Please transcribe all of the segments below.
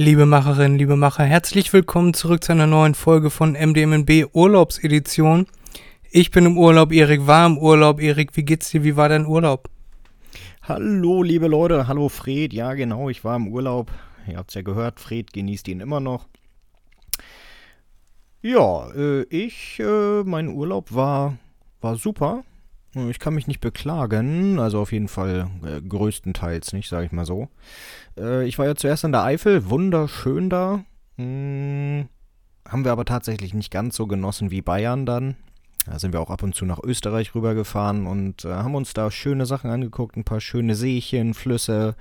Liebe Macherinnen, liebe Macher, herzlich willkommen zurück zu einer neuen Folge von MDMNB Urlaubsedition. Ich bin im Urlaub, Erik war im Urlaub. Erik, wie geht's dir? Wie war dein Urlaub? Hallo, liebe Leute. Hallo, Fred. Ja, genau, ich war im Urlaub. Ihr habt's ja gehört, Fred genießt ihn immer noch. Ja, äh, ich, äh, mein Urlaub war, war super. Ich kann mich nicht beklagen, also auf jeden Fall äh, größtenteils nicht, sage ich mal so. Äh, ich war ja zuerst in der Eifel, wunderschön da. Hm, haben wir aber tatsächlich nicht ganz so genossen wie Bayern dann. Da sind wir auch ab und zu nach Österreich rübergefahren und äh, haben uns da schöne Sachen angeguckt, ein paar schöne Seechen, Flüsse,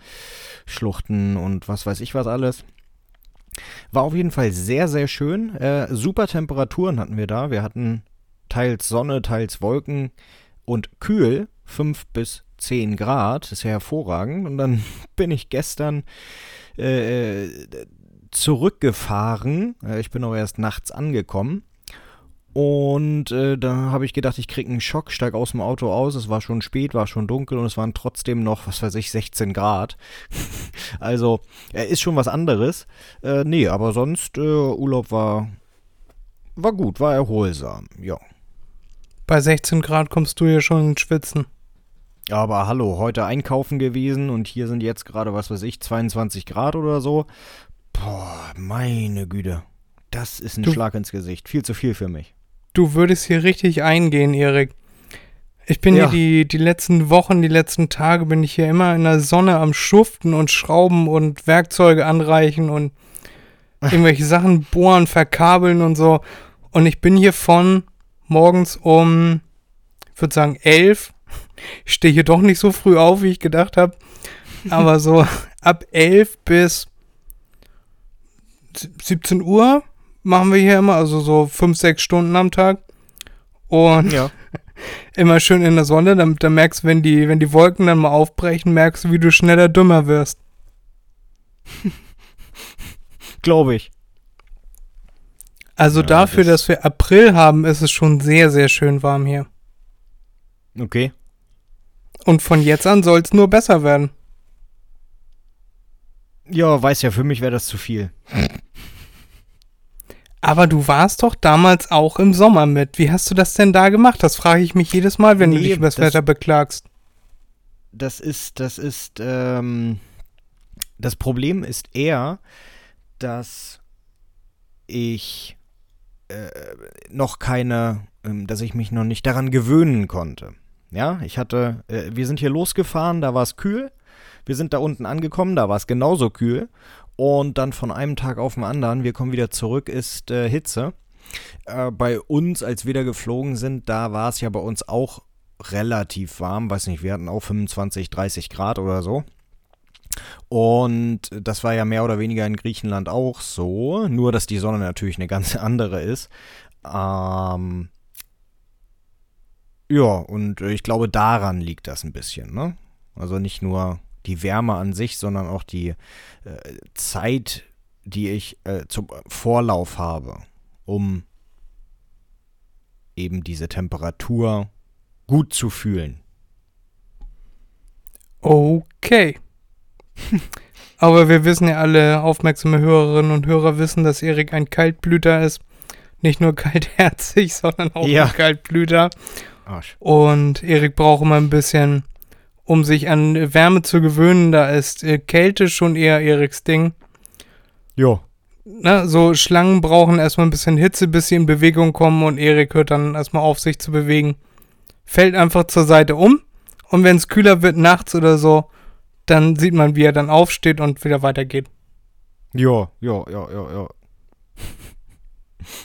Schluchten und was weiß ich was alles. War auf jeden Fall sehr, sehr schön. Äh, super Temperaturen hatten wir da. Wir hatten teils Sonne, teils Wolken und kühl, 5 bis 10 Grad, ist ja hervorragend. Und dann bin ich gestern äh, zurückgefahren. Äh, ich bin auch erst nachts angekommen. Und äh, da habe ich gedacht, ich kriege einen Schock, steig aus dem Auto aus. Es war schon spät, war schon dunkel und es waren trotzdem noch, was weiß ich, 16 Grad. also, er ist schon was anderes. Äh, nee, aber sonst, äh, Urlaub war, war gut, war erholsam, ja. Bei 16 Grad kommst du ja schon ins Schwitzen. Aber hallo, heute einkaufen gewesen und hier sind jetzt gerade, was weiß ich, 22 Grad oder so. Boah, meine Güte. Das ist ein du, Schlag ins Gesicht. Viel zu viel für mich. Du würdest hier richtig eingehen, Erik. Ich bin ja. hier die, die letzten Wochen, die letzten Tage bin ich hier immer in der Sonne am Schuften und Schrauben und Werkzeuge anreichen und irgendwelche Sachen bohren, verkabeln und so. Und ich bin hier von morgens um, ich würde sagen, elf. Ich stehe hier doch nicht so früh auf, wie ich gedacht habe. Aber so ab elf bis 17 Uhr machen wir hier immer, also so fünf, sechs Stunden am Tag. Und ja. immer schön in der Sonne, damit du merkst, wenn die, wenn die Wolken dann mal aufbrechen, merkst du, wie du schneller dümmer wirst. Glaube ich. Also ja, dafür, das dass wir April haben, ist es schon sehr, sehr schön warm hier. Okay. Und von jetzt an soll es nur besser werden. Ja, weiß ja, für mich wäre das zu viel. Aber du warst doch damals auch im Sommer mit. Wie hast du das denn da gemacht? Das frage ich mich jedes Mal, wenn nee, du dich über das, Wetter beklagst. Das ist, das ist, ähm, das Problem ist eher, dass ich äh, noch keine, äh, dass ich mich noch nicht daran gewöhnen konnte. Ja, ich hatte, äh, wir sind hier losgefahren, da war es kühl. Wir sind da unten angekommen, da war es genauso kühl. Und dann von einem Tag auf den anderen, wir kommen wieder zurück, ist äh, Hitze. Äh, bei uns, als wir da geflogen sind, da war es ja bei uns auch relativ warm. Weiß nicht, wir hatten auch 25, 30 Grad oder so. Und das war ja mehr oder weniger in Griechenland auch so, nur dass die Sonne natürlich eine ganz andere ist. Ähm ja, und ich glaube, daran liegt das ein bisschen, ne? Also nicht nur die Wärme an sich, sondern auch die äh, Zeit, die ich äh, zum Vorlauf habe, um eben diese Temperatur gut zu fühlen. Okay. Aber wir wissen ja alle, aufmerksame Hörerinnen und Hörer wissen, dass Erik ein Kaltblüter ist. Nicht nur kaltherzig, sondern auch ja. ein Kaltblüter. Arsch. Und Erik braucht immer ein bisschen, um sich an Wärme zu gewöhnen. Da ist äh, Kälte schon eher Eriks Ding. Jo. Na, so Schlangen brauchen erstmal ein bisschen Hitze, bis sie in Bewegung kommen und Erik hört dann erstmal auf, sich zu bewegen. Fällt einfach zur Seite um und wenn es kühler wird nachts oder so, dann sieht man, wie er dann aufsteht und wieder weitergeht. Ja, ja, ja, ja, ja.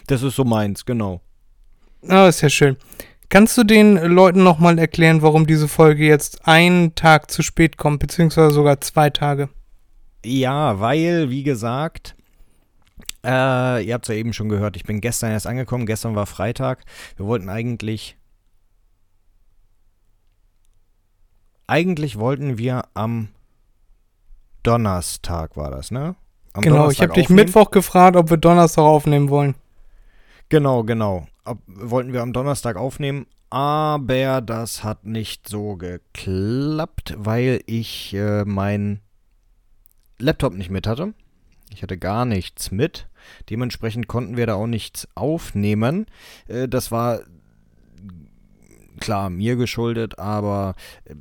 Das ist so meins, genau. Ah, ist ja schön. Kannst du den Leuten nochmal erklären, warum diese Folge jetzt einen Tag zu spät kommt, beziehungsweise sogar zwei Tage? Ja, weil, wie gesagt, äh, ihr habt es ja eben schon gehört, ich bin gestern erst angekommen, gestern war Freitag. Wir wollten eigentlich Eigentlich wollten wir am Donnerstag war das, ne? Am genau, Donnerstag ich habe dich Mittwoch gefragt, ob wir Donnerstag aufnehmen wollen. Genau, genau. Ob, wollten wir am Donnerstag aufnehmen, aber das hat nicht so geklappt, weil ich äh, meinen Laptop nicht mit hatte. Ich hatte gar nichts mit. Dementsprechend konnten wir da auch nichts aufnehmen. Äh, das war klar mir geschuldet, aber äh,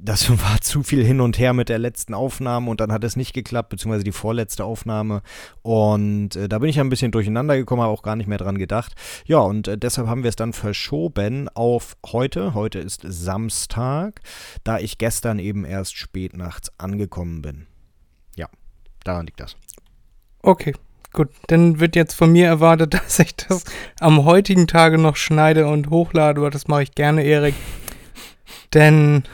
das war zu viel hin und her mit der letzten Aufnahme und dann hat es nicht geklappt, beziehungsweise die vorletzte Aufnahme. Und äh, da bin ich ein bisschen durcheinander gekommen, habe auch gar nicht mehr dran gedacht. Ja, und äh, deshalb haben wir es dann verschoben auf heute. Heute ist Samstag, da ich gestern eben erst spät nachts angekommen bin. Ja, daran liegt das. Okay, gut. Dann wird jetzt von mir erwartet, dass ich das am heutigen Tage noch schneide und hochlade, aber das mache ich gerne, Erik. Denn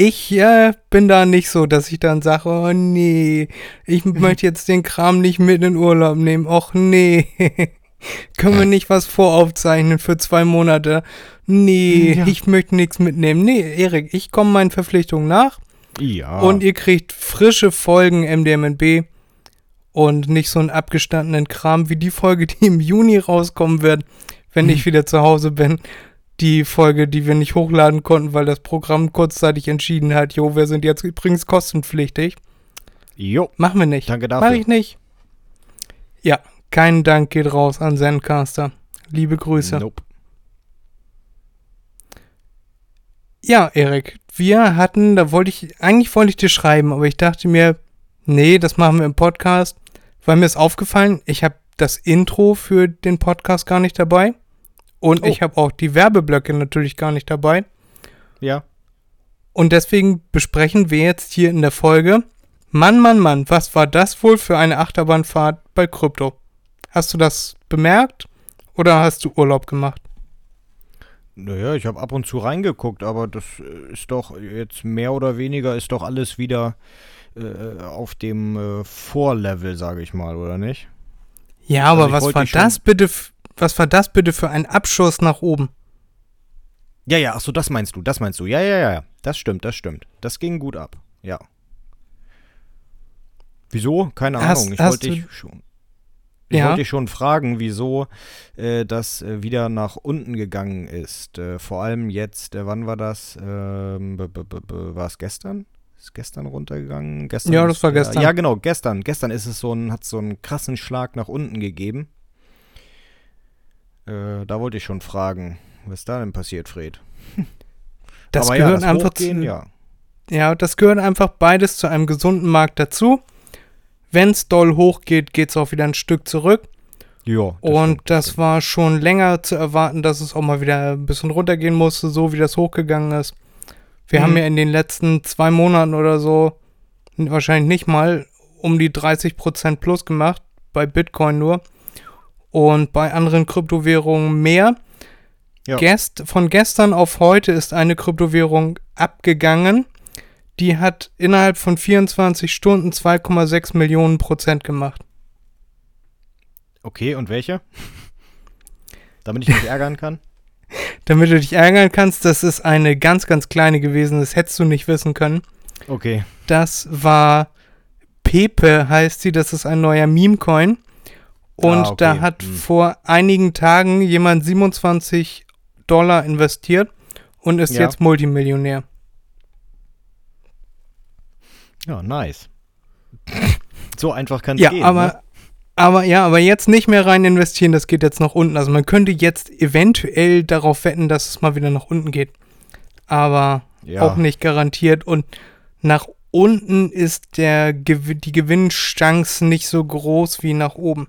ich äh, bin da nicht so, dass ich dann sage, oh nee, ich möchte jetzt den Kram nicht mit in Urlaub nehmen. Och nee. Können wir nicht was voraufzeichnen für zwei Monate? Nee, ja. ich möchte nichts mitnehmen. Nee, Erik, ich komme meinen Verpflichtungen nach. Ja. Und ihr kriegt frische Folgen MDMNB und nicht so einen abgestandenen Kram wie die Folge, die im Juni rauskommen wird, wenn ich wieder zu Hause bin die Folge, die wir nicht hochladen konnten, weil das Programm kurzzeitig entschieden hat, jo, wir sind jetzt übrigens kostenpflichtig. Jo. Machen wir nicht. Danke dafür. Mach ich nicht. Ja, kein Dank geht raus an Zencaster. Liebe Grüße. Nope. Ja, Erik, wir hatten, da wollte ich, eigentlich wollte ich dir schreiben, aber ich dachte mir, nee, das machen wir im Podcast, weil mir ist aufgefallen, ich habe das Intro für den Podcast gar nicht dabei. Und oh. ich habe auch die Werbeblöcke natürlich gar nicht dabei. Ja. Und deswegen besprechen wir jetzt hier in der Folge, Mann, Mann, Mann, was war das wohl für eine Achterbahnfahrt bei Krypto? Hast du das bemerkt oder hast du Urlaub gemacht? Naja, ich habe ab und zu reingeguckt, aber das äh, ist doch jetzt mehr oder weniger ist doch alles wieder äh, auf dem äh, Vorlevel, sage ich mal, oder nicht? Ja, aber also was war das bitte was war das bitte für ein Abschuss nach oben? Ja, ja, ach so, das meinst du, das meinst du. Ja, ja, ja, ja. Das stimmt, das stimmt. Das ging gut ab. Ja. Wieso? Keine hast, Ahnung. Ich wollte dich schon. Ich ja. wollte dich schon fragen, wieso äh, das äh, wieder nach unten gegangen ist. Äh, vor allem jetzt, äh, wann war das? Ähm, war es gestern? Ist gestern runtergegangen? Gestern ja, das war gestern. ja, genau, gestern. Gestern ist es so ein, hat so einen krassen Schlag nach unten gegeben. Äh, da wollte ich schon fragen, was da denn passiert, Fred? Das Aber gehört ja, das einfach zu, ja. ja, das gehört einfach beides zu einem gesunden Markt dazu. Wenn es doll hochgeht, geht es auch wieder ein Stück zurück. Ja. Das und stimmt, das stimmt. war schon länger zu erwarten, dass es auch mal wieder ein bisschen runtergehen musste, so wie das hochgegangen ist. Wir mhm. haben ja in den letzten zwei Monaten oder so wahrscheinlich nicht mal um die 30% plus gemacht, bei Bitcoin nur und bei anderen Kryptowährungen mehr. Ja. Gest, von gestern auf heute ist eine Kryptowährung abgegangen. Die hat innerhalb von 24 Stunden 2,6 Millionen Prozent gemacht. Okay, und welche? Damit ich mich ärgern kann? Damit du dich ärgern kannst, das ist eine ganz, ganz kleine gewesen. Das hättest du nicht wissen können. Okay. Das war Pepe, heißt sie. Das ist ein neuer Meme-Coin. Und ah, okay. da hat hm. vor einigen Tagen jemand 27 Dollar investiert und ist ja. jetzt Multimillionär. Ja, nice. so einfach kann es ja, gehen. Aber, ne? aber ja, aber jetzt nicht mehr rein investieren, das geht jetzt nach unten. Also man könnte jetzt eventuell darauf wetten, dass es mal wieder nach unten geht. Aber ja. auch nicht garantiert. Und nach unten ist der, die Gewinnchance nicht so groß wie nach oben.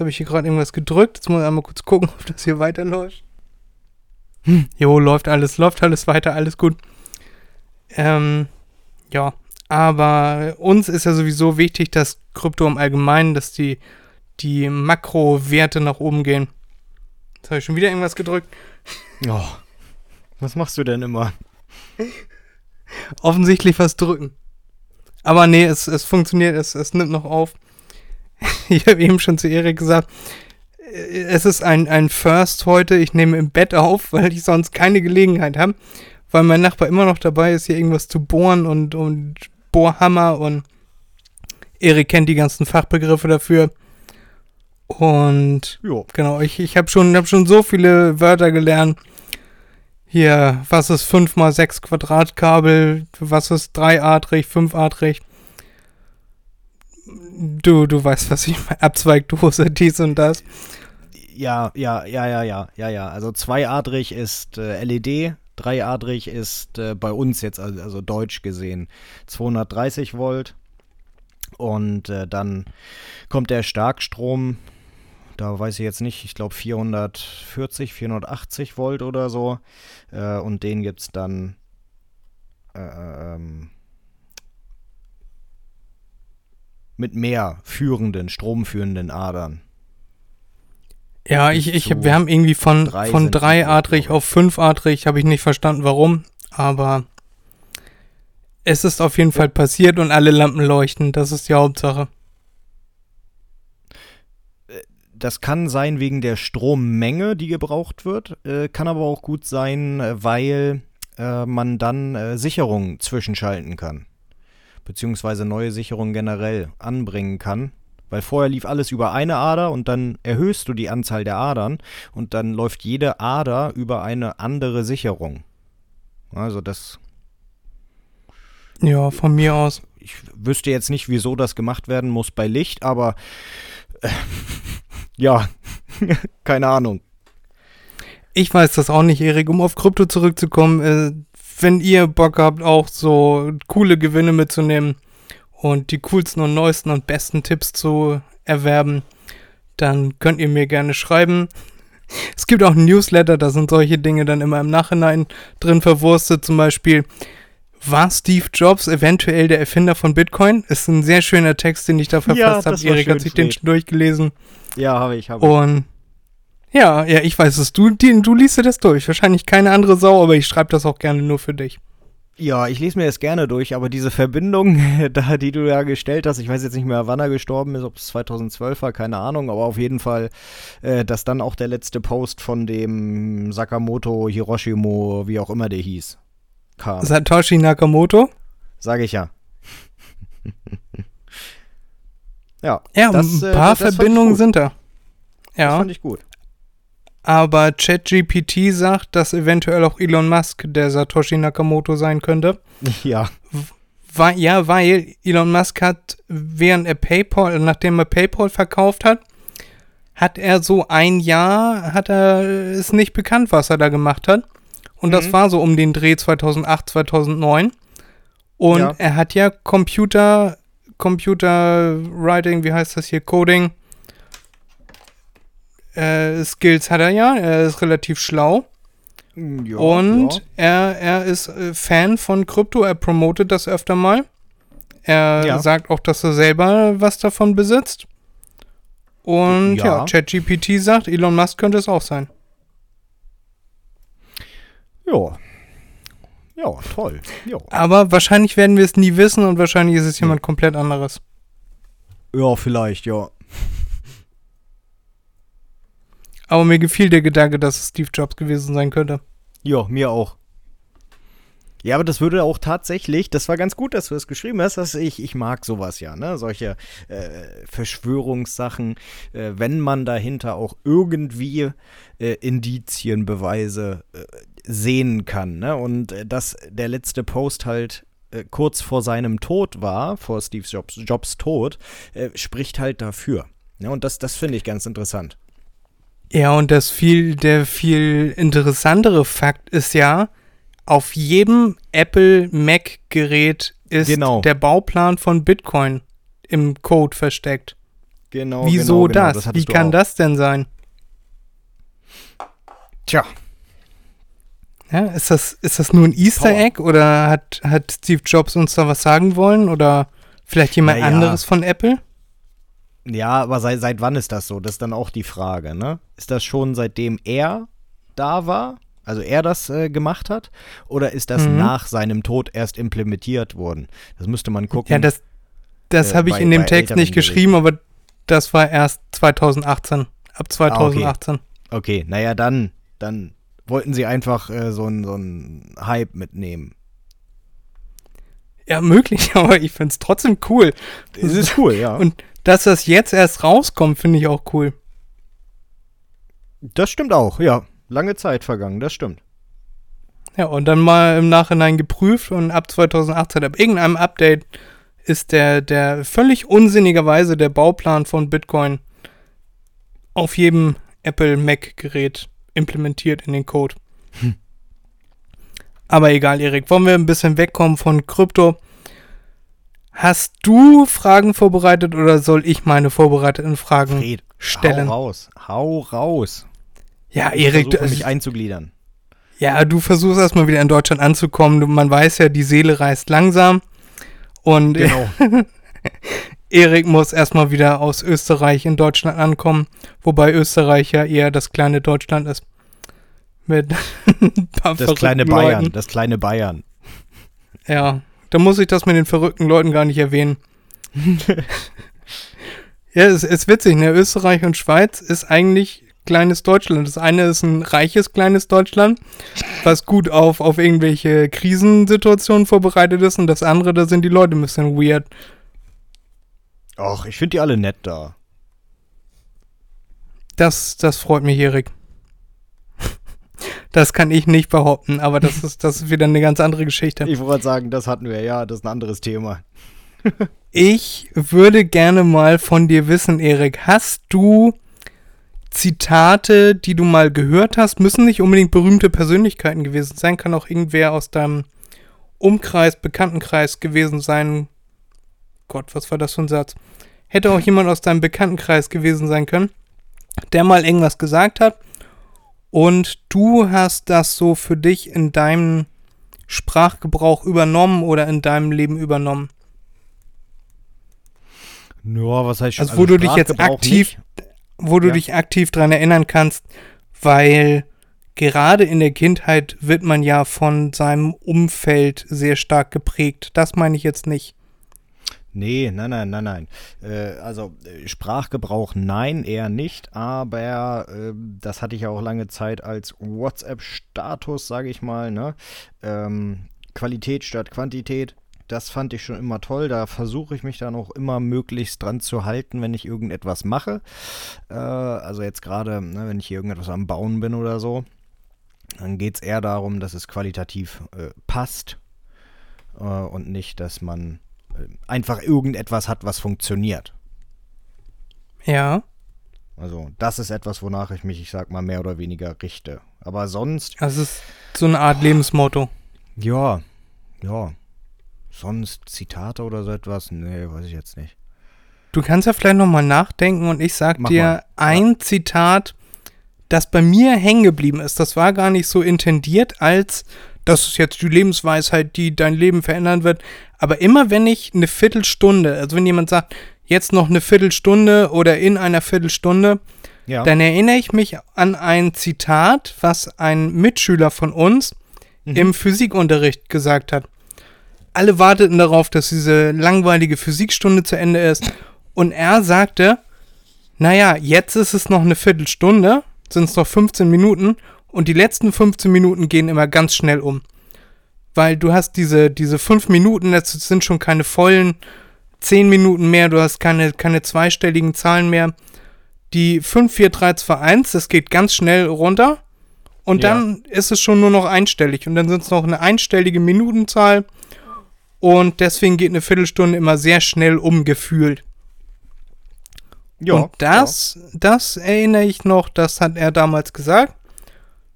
Jetzt habe ich hier gerade irgendwas gedrückt. Jetzt muss ich einmal kurz gucken, ob das hier weiterläuft. Hm, jo, läuft alles, läuft alles weiter, alles gut. Ähm, ja, aber uns ist ja sowieso wichtig, dass Krypto im Allgemeinen, dass die, die Makrowerte nach oben gehen. Jetzt habe ich schon wieder irgendwas gedrückt. Oh, was machst du denn immer? Offensichtlich was drücken. Aber nee, es, es funktioniert, es, es nimmt noch auf. ich habe eben schon zu Erik gesagt, äh, es ist ein, ein First heute. Ich nehme im Bett auf, weil ich sonst keine Gelegenheit habe. Weil mein Nachbar immer noch dabei ist, hier irgendwas zu bohren und, und Bohrhammer und Erik kennt die ganzen Fachbegriffe dafür. Und jo. genau, ich, ich habe schon, hab schon so viele Wörter gelernt. Hier, was ist 5 mal 6 Quadratkabel? Was ist dreiadrig, fünfadrig? Du, du weißt, was ich meine. Abzweigdose, dies und das. Ja, ja, ja, ja, ja, ja, ja. Also zweiadrig ist äh, LED, dreiadrig ist äh, bei uns jetzt, also, also, deutsch gesehen, 230 Volt. Und äh, dann kommt der Starkstrom, da weiß ich jetzt nicht, ich glaube 440, 480 Volt oder so. Äh, und den gibt es dann äh, ähm, mit mehr führenden, stromführenden Adern. Ja, ich, ich, wir haben irgendwie von, drei von dreiadrig auf fünfadrig, habe ich nicht verstanden, warum, aber es ist auf jeden Fall passiert und alle Lampen leuchten, das ist die Hauptsache. Das kann sein wegen der Strommenge, die gebraucht wird, äh, kann aber auch gut sein, weil äh, man dann äh, Sicherungen zwischenschalten kann beziehungsweise neue Sicherungen generell anbringen kann. Weil vorher lief alles über eine Ader und dann erhöhst du die Anzahl der Adern und dann läuft jede Ader über eine andere Sicherung. Also das. Ja, von mir aus. Ich wüsste jetzt nicht, wieso das gemacht werden muss bei Licht, aber äh, ja, keine Ahnung. Ich weiß das auch nicht, Erik. Um auf Krypto zurückzukommen, äh, wenn ihr Bock habt, auch so coole Gewinne mitzunehmen und die coolsten und neuesten und besten Tipps zu erwerben, dann könnt ihr mir gerne schreiben. Es gibt auch ein Newsletter, da sind solche Dinge dann immer im Nachhinein drin verwurstet. Zum Beispiel, war Steve Jobs eventuell der Erfinder von Bitcoin? Ist ein sehr schöner Text, den ich da verfasst ja, habe. Erik hat sich den schon durchgelesen. Ja, habe ich, habe ich. Und ja, ja, ich weiß es. Du, die, du liest dir das durch. Wahrscheinlich keine andere Sau, aber ich schreibe das auch gerne nur für dich. Ja, ich lese mir das gerne durch, aber diese Verbindung, da, die du ja gestellt hast, ich weiß jetzt nicht mehr, wann er gestorben ist, ob es 2012 war, keine Ahnung, aber auf jeden Fall, äh, dass dann auch der letzte Post von dem Sakamoto Hiroshimo, wie auch immer der hieß, kam. Satoshi Nakamoto? Sage ich ja. ja. Ja, das, ein äh, paar äh, Verbindungen sind da. Ja. Das fand ich gut. Aber ChatGPT sagt, dass eventuell auch Elon Musk der Satoshi Nakamoto sein könnte. Ja. Weil, ja, weil Elon Musk hat, während er PayPal, nachdem er PayPal verkauft hat, hat er so ein Jahr, hat er es nicht bekannt, was er da gemacht hat. Und mhm. das war so um den Dreh 2008, 2009. Und ja. er hat ja Computer, Computer Writing, wie heißt das hier, Coding, äh, Skills hat er ja, er ist relativ schlau. Mm, ja, und ja. Er, er ist äh, Fan von Krypto, er promotet das öfter mal. Er ja. sagt auch, dass er selber was davon besitzt. Und ja, ChatGPT sagt, Elon Musk könnte es auch sein. Ja. Ja, toll. Jo. Aber wahrscheinlich werden wir es nie wissen und wahrscheinlich ist es jemand komplett anderes. Ja, vielleicht, ja. Aber mir gefiel der Gedanke, dass es Steve Jobs gewesen sein könnte. Ja, mir auch. Ja, aber das würde auch tatsächlich, das war ganz gut, dass du das geschrieben hast, dass ich, ich mag sowas ja, ne? Solche äh, Verschwörungssachen, äh, wenn man dahinter auch irgendwie äh, Indizien, Beweise äh, sehen kann, ne? Und äh, dass der letzte Post halt äh, kurz vor seinem Tod war, vor Steve Jobs, Jobs Tod, spricht halt dafür. Ne? und das, das finde ich ganz interessant. Ja, und das viel, der viel interessantere Fakt ist ja, auf jedem Apple Mac-Gerät ist genau. der Bauplan von Bitcoin im Code versteckt. Genau. Wieso genau, genau. das? das Wie kann auch. das denn sein? Tja. Ja, ist das, ist das nur ein Easter Egg oder hat, hat Steve Jobs uns da was sagen wollen oder vielleicht jemand naja. anderes von Apple? Ja, aber seit, seit wann ist das so? Das ist dann auch die Frage, ne? Ist das schon seitdem er da war? Also er das äh, gemacht hat? Oder ist das mhm. nach seinem Tod erst implementiert worden? Das müsste man gucken. Ja, das, das äh, habe ich bei, in dem Text nicht geschrieben, aber das war erst 2018. Ab 2018. Ah, okay. okay, naja, dann, dann wollten sie einfach äh, so einen so Hype mitnehmen. Ja, möglich, aber ich finde es trotzdem cool. Es ist cool, ja. Und dass das jetzt erst rauskommt, finde ich auch cool. Das stimmt auch, ja. Lange Zeit vergangen, das stimmt. Ja, und dann mal im Nachhinein geprüft und ab 2018, ab irgendeinem Update ist der, der völlig unsinnigerweise der Bauplan von Bitcoin auf jedem Apple Mac-Gerät implementiert in den Code. Hm. Aber egal, Erik, wollen wir ein bisschen wegkommen von Krypto? Hast du Fragen vorbereitet oder soll ich meine vorbereiteten Fragen Fred, stellen? Hau raus, hau raus. Ja, Erik, du mich einzugliedern. Ja, du versuchst erstmal wieder in Deutschland anzukommen. Man weiß ja, die Seele reist langsam. Und genau. Erik muss erstmal wieder aus Österreich in Deutschland ankommen, wobei Österreich ja eher das kleine Deutschland ist. Mit das kleine Bayern, Leuten. das kleine Bayern. Ja, da muss ich das mit den verrückten Leuten gar nicht erwähnen. ja, es ist witzig, ne? Österreich und Schweiz ist eigentlich kleines Deutschland. Das eine ist ein reiches kleines Deutschland, was gut auf, auf irgendwelche Krisensituationen vorbereitet ist. Und das andere, da sind die Leute ein bisschen weird. Ach, ich finde die alle nett da. Das, das freut mich, Erik. Das kann ich nicht behaupten, aber das ist, das ist wieder eine ganz andere Geschichte. Ich wollte sagen, das hatten wir, ja, das ist ein anderes Thema. ich würde gerne mal von dir wissen, Erik, hast du Zitate, die du mal gehört hast, müssen nicht unbedingt berühmte Persönlichkeiten gewesen sein, kann auch irgendwer aus deinem Umkreis, Bekanntenkreis gewesen sein. Gott, was war das für ein Satz? Hätte auch jemand aus deinem Bekanntenkreis gewesen sein können, der mal irgendwas gesagt hat und du hast das so für dich in deinem Sprachgebrauch übernommen oder in deinem Leben übernommen. Ja, was heißt schon? Also, wo also du dich jetzt aktiv, nicht? wo du ja. dich aktiv dran erinnern kannst, weil gerade in der Kindheit wird man ja von seinem Umfeld sehr stark geprägt. Das meine ich jetzt nicht. Nee, nein, nein, nein, nein. Äh, also äh, Sprachgebrauch nein, eher nicht, aber äh, das hatte ich ja auch lange Zeit als WhatsApp-Status, sage ich mal. Ne? Ähm, Qualität statt Quantität das fand ich schon immer toll. Da versuche ich mich dann auch immer möglichst dran zu halten, wenn ich irgendetwas mache. Äh, also jetzt gerade, ne, wenn ich hier irgendetwas am Bauen bin oder so, dann geht es eher darum, dass es qualitativ äh, passt äh, und nicht, dass man einfach irgendetwas hat, was funktioniert. Ja. Also das ist etwas, wonach ich mich, ich sag mal, mehr oder weniger richte. Aber sonst. Das ist so eine Art Lebensmotto. Ja, ja sonst Zitate oder so etwas? Nee, weiß ich jetzt nicht. Du kannst ja vielleicht nochmal nachdenken und ich sag Mach dir mal. ein ja. Zitat, das bei mir hängen geblieben ist. Das war gar nicht so intendiert, als das ist jetzt die Lebensweisheit, die dein Leben verändern wird. Aber immer wenn ich eine Viertelstunde, also wenn jemand sagt, jetzt noch eine Viertelstunde oder in einer Viertelstunde, ja. dann erinnere ich mich an ein Zitat, was ein Mitschüler von uns mhm. im Physikunterricht gesagt hat alle warteten darauf, dass diese langweilige Physikstunde zu Ende ist. Und er sagte, naja, jetzt ist es noch eine Viertelstunde, sind es noch 15 Minuten und die letzten 15 Minuten gehen immer ganz schnell um. Weil du hast diese, diese 5 Minuten, das sind schon keine vollen 10 Minuten mehr, du hast keine, keine zweistelligen Zahlen mehr. Die 5, 4, 3, 2, 1, das geht ganz schnell runter. Und ja. dann ist es schon nur noch einstellig. Und dann sind es noch eine einstellige Minutenzahl und deswegen geht eine Viertelstunde immer sehr schnell umgefühlt. Ja, und das, ja. das erinnere ich noch, das hat er damals gesagt.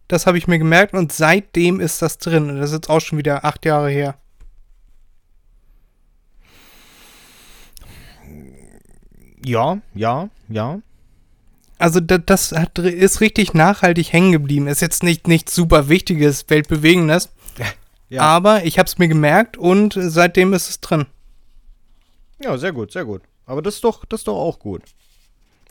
Das habe ich mir gemerkt und seitdem ist das drin. Und das ist jetzt auch schon wieder acht Jahre her. Ja, ja, ja. Also das, das hat, ist richtig nachhaltig hängen geblieben. Ist jetzt nicht nichts super Wichtiges, Weltbewegendes. Ja. Aber ich habe es mir gemerkt und seitdem ist es drin. Ja, sehr gut, sehr gut. Aber das ist doch, das ist doch auch gut.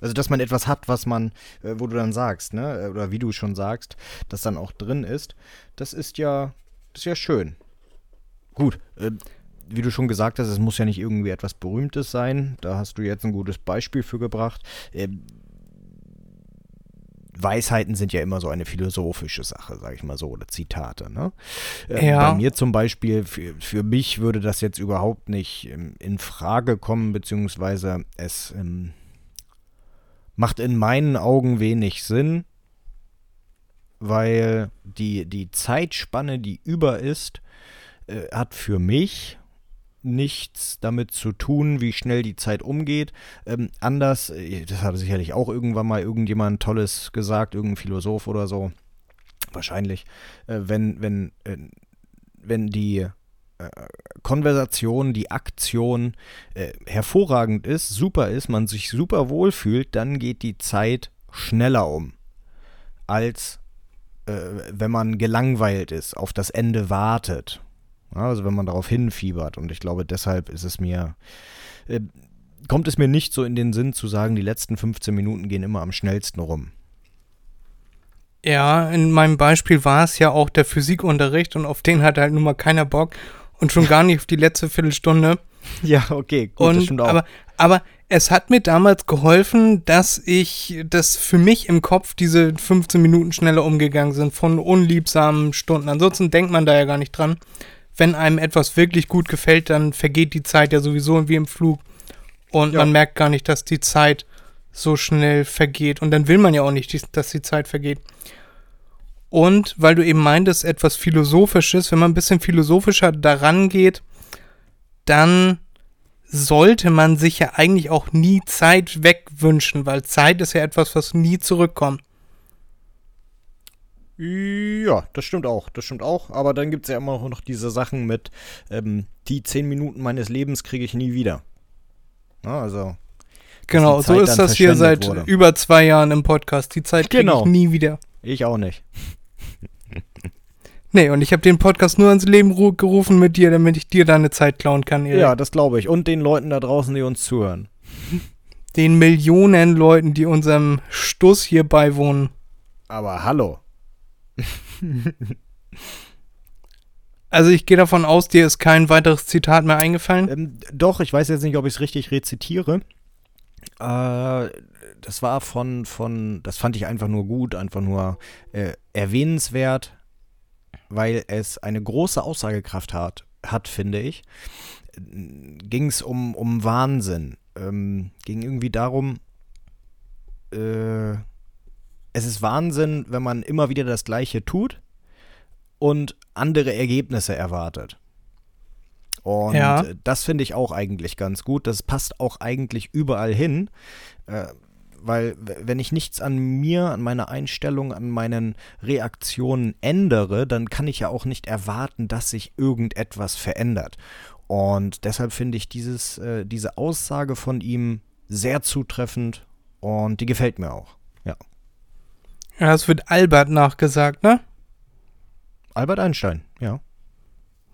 Also, dass man etwas hat, was man, äh, wo du dann sagst, ne, oder wie du schon sagst, das dann auch drin ist, das ist ja, das ist ja schön. Gut, äh, wie du schon gesagt hast, es muss ja nicht irgendwie etwas Berühmtes sein. Da hast du jetzt ein gutes Beispiel für gebracht. Äh, Weisheiten sind ja immer so eine philosophische Sache, sage ich mal so, oder Zitate. Ne? Äh, ja. Bei mir zum Beispiel, für, für mich würde das jetzt überhaupt nicht ähm, in Frage kommen, beziehungsweise es ähm, macht in meinen Augen wenig Sinn, weil die, die Zeitspanne, die über ist, äh, hat für mich nichts damit zu tun, wie schnell die Zeit umgeht. Ähm, anders, äh, das hat sicherlich auch irgendwann mal irgendjemand Tolles gesagt, irgendein Philosoph oder so. Wahrscheinlich, äh, wenn, wenn, äh, wenn die Konversation, die Aktion äh, hervorragend ist, super ist, man sich super wohlfühlt, dann geht die Zeit schneller um, als äh, wenn man gelangweilt ist, auf das Ende wartet. Also wenn man darauf hinfiebert. Und ich glaube, deshalb ist es mir, äh, kommt es mir nicht so in den Sinn zu sagen, die letzten 15 Minuten gehen immer am schnellsten rum. Ja, in meinem Beispiel war es ja auch der Physikunterricht und auf den hat halt nun mal keiner Bock und schon gar nicht auf die letzte Viertelstunde. Ja, okay, gut, und, das stimmt auch. Aber, aber es hat mir damals geholfen, dass ich, dass für mich im Kopf diese 15 Minuten schneller umgegangen sind von unliebsamen Stunden. Ansonsten denkt man da ja gar nicht dran wenn einem etwas wirklich gut gefällt, dann vergeht die Zeit ja sowieso wie im Flug. Und ja. man merkt gar nicht, dass die Zeit so schnell vergeht. Und dann will man ja auch nicht, dass die Zeit vergeht. Und weil du eben meintest, etwas Philosophisches, wenn man ein bisschen philosophischer daran geht, dann sollte man sich ja eigentlich auch nie Zeit wegwünschen, weil Zeit ist ja etwas, was nie zurückkommt. Ja, das stimmt auch, das stimmt auch. Aber dann gibt es ja immer noch diese Sachen mit, ähm, die zehn Minuten meines Lebens kriege ich nie wieder. Na, also. Genau, so ist das hier seit wurde. über zwei Jahren im Podcast. Die Zeit kriege genau. ich nie wieder. Ich auch nicht. Nee, und ich habe den Podcast nur ans Leben gerufen mit dir, damit ich dir deine Zeit klauen kann. Erik. Ja, das glaube ich. Und den Leuten da draußen, die uns zuhören. Den Millionen Leuten, die unserem Stuss hier beiwohnen. Aber hallo. Also ich gehe davon aus, dir ist kein weiteres Zitat mehr eingefallen. Ähm, doch, ich weiß jetzt nicht, ob ich es richtig rezitiere. Äh, das war von, von, das fand ich einfach nur gut, einfach nur äh, erwähnenswert, weil es eine große Aussagekraft hat, hat finde ich. Ging es um, um Wahnsinn. Ähm, ging irgendwie darum, äh, es ist Wahnsinn, wenn man immer wieder das Gleiche tut und andere Ergebnisse erwartet. Und ja. das finde ich auch eigentlich ganz gut. Das passt auch eigentlich überall hin. Äh, weil wenn ich nichts an mir, an meiner Einstellung, an meinen Reaktionen ändere, dann kann ich ja auch nicht erwarten, dass sich irgendetwas verändert. Und deshalb finde ich dieses, äh, diese Aussage von ihm sehr zutreffend und die gefällt mir auch. Ja. Ja, das wird Albert nachgesagt, ne? Albert Einstein, ja.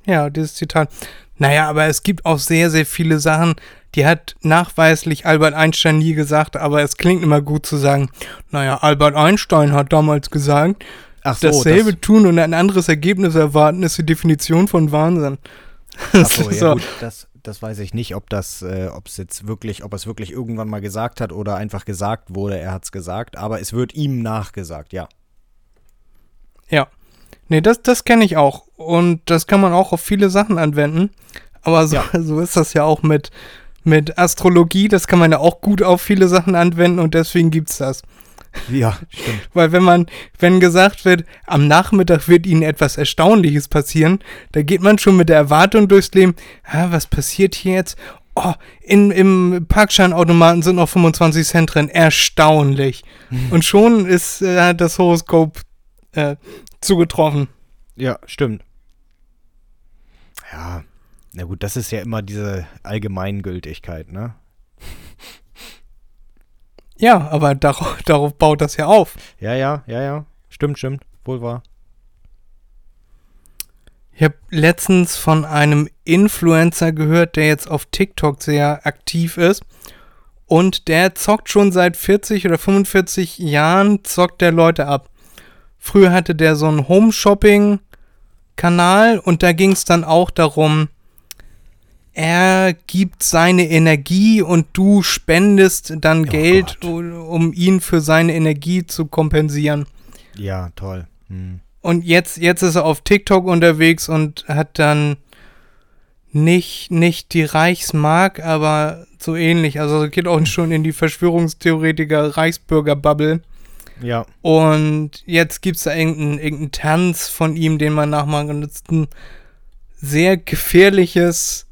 Ja, dieses Zitat. Naja, aber es gibt auch sehr, sehr viele Sachen, die hat nachweislich Albert Einstein nie gesagt, aber es klingt immer gut zu sagen, naja, Albert Einstein hat damals gesagt, Ach so, dasselbe das tun und ein anderes Ergebnis erwarten, ist die Definition von Wahnsinn. Ach so, ja gut, das, das weiß ich nicht, ob das, äh, ob es jetzt wirklich, ob es wirklich irgendwann mal gesagt hat oder einfach gesagt wurde, er hat es gesagt, aber es wird ihm nachgesagt, ja. Ja. Nee, das, das kenne ich auch. Und das kann man auch auf viele Sachen anwenden. Aber so, ja. so ist das ja auch mit, mit Astrologie. Das kann man ja auch gut auf viele Sachen anwenden und deswegen gibt es das. Ja, stimmt. Weil wenn man, wenn gesagt wird, am Nachmittag wird ihnen etwas Erstaunliches passieren, da geht man schon mit der Erwartung durchs Leben, ah, was passiert hier jetzt? Oh, in, im Parkscheinautomaten sind noch 25 Cent drin. Erstaunlich. Mhm. Und schon ist äh, das Horoskop äh, zugetroffen. Ja, stimmt. Ja, na gut, das ist ja immer diese Allgemeingültigkeit, ne? Ja, aber darauf, darauf baut das ja auf. Ja, ja, ja, ja. Stimmt, stimmt. Wohl wahr. Ich habe letztens von einem Influencer gehört, der jetzt auf TikTok sehr aktiv ist. Und der zockt schon seit 40 oder 45 Jahren, zockt der Leute ab. Früher hatte der so einen Home-Shopping-Kanal und da ging es dann auch darum, er gibt seine Energie und du spendest dann oh Geld, Gott. um ihn für seine Energie zu kompensieren. Ja, toll. Hm. Und jetzt, jetzt ist er auf TikTok unterwegs und hat dann nicht, nicht die Reichsmark, aber so ähnlich. Also geht auch schon in die Verschwörungstheoretiker Reichsbürger-Bubble. Ja. Und jetzt gibt es da irgendeinen, irgendeinen Tanz von ihm, den man nachmachen kann. Das ist ein sehr gefährliches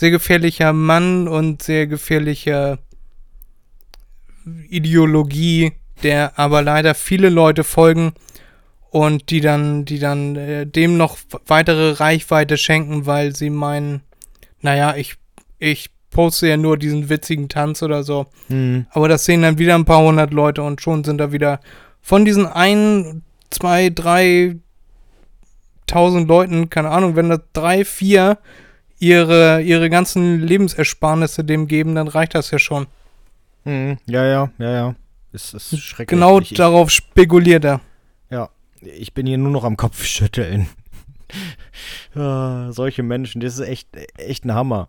sehr gefährlicher Mann und sehr gefährlicher Ideologie, der aber leider viele Leute folgen und die dann, die dann äh, dem noch weitere Reichweite schenken, weil sie meinen, naja, ich, ich poste ja nur diesen witzigen Tanz oder so. Mhm. Aber das sehen dann wieder ein paar hundert Leute und schon sind da wieder von diesen ein, zwei, drei tausend Leuten, keine Ahnung, wenn da drei, vier ihre, ihre ganzen Lebensersparnisse dem geben, dann reicht das ja schon. Mhm. Ja, ja, ja, ja. Es ist schrecklich. Genau ich, darauf spekuliert er. Ja, ich bin hier nur noch am Kopf schütteln. ah, solche Menschen, das ist echt, echt ein Hammer.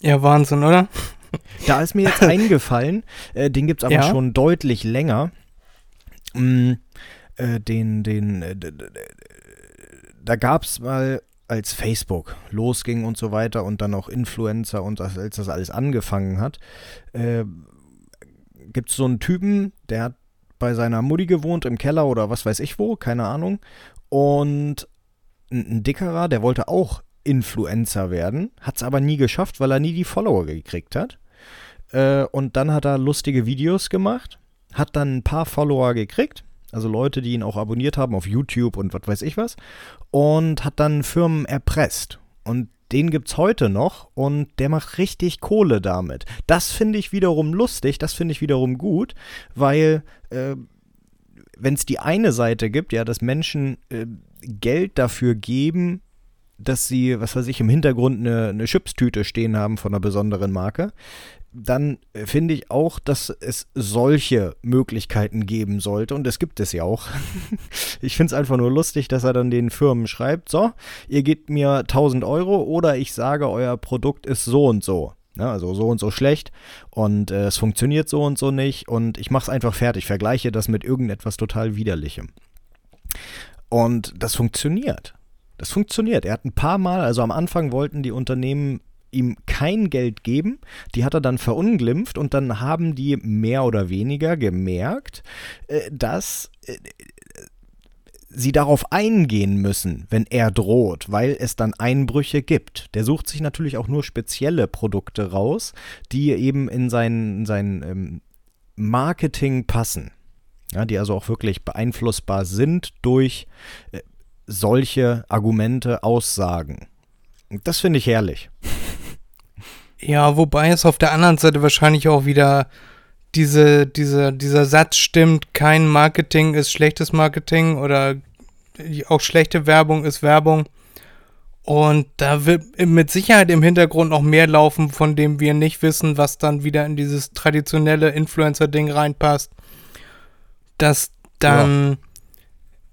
Ja, Wahnsinn, oder? Da ist mir jetzt eingefallen, äh, den gibt es aber ja? schon deutlich länger. Mm, äh, den, den, äh, da gab es mal, als Facebook losging und so weiter und dann auch Influencer und das, als das alles angefangen hat, äh, gibt es so einen Typen, der hat bei seiner Mutti gewohnt im Keller oder was weiß ich wo, keine Ahnung. Und ein, dickerer, der wollte auch Influencer werden, hat es aber nie geschafft, weil er nie die Follower gekriegt hat. Äh, und dann hat er lustige Videos gemacht, hat dann ein paar Follower gekriegt also Leute, die ihn auch abonniert haben auf YouTube und was weiß ich was, und hat dann Firmen erpresst. Und den gibt es heute noch und der macht richtig Kohle damit. Das finde ich wiederum lustig, das finde ich wiederum gut, weil äh, wenn es die eine Seite gibt, ja, dass Menschen äh, Geld dafür geben, dass sie, was weiß ich, im Hintergrund eine, eine Chipstüte stehen haben von einer besonderen Marke, dann finde ich auch, dass es solche Möglichkeiten geben sollte. Und es gibt es ja auch. ich finde es einfach nur lustig, dass er dann den Firmen schreibt, so, ihr gebt mir 1000 Euro oder ich sage, euer Produkt ist so und so. Ja, also so und so schlecht und äh, es funktioniert so und so nicht und ich mache es einfach fertig, vergleiche das mit irgendetwas total widerlichem. Und das funktioniert. Das funktioniert. Er hat ein paar Mal, also am Anfang wollten die Unternehmen ihm kein Geld geben. Die hat er dann verunglimpft und dann haben die mehr oder weniger gemerkt, äh, dass äh, sie darauf eingehen müssen, wenn er droht, weil es dann Einbrüche gibt. Der sucht sich natürlich auch nur spezielle Produkte raus, die eben in sein, sein ähm, Marketing passen. Ja, die also auch wirklich beeinflussbar sind durch äh, solche Argumente, Aussagen. Das finde ich herrlich. Ja, wobei es auf der anderen Seite wahrscheinlich auch wieder diese, diese, dieser Satz stimmt, kein Marketing ist schlechtes Marketing oder auch schlechte Werbung ist Werbung. Und da wird mit Sicherheit im Hintergrund noch mehr laufen, von dem wir nicht wissen, was dann wieder in dieses traditionelle Influencer-Ding reinpasst. Dass dann,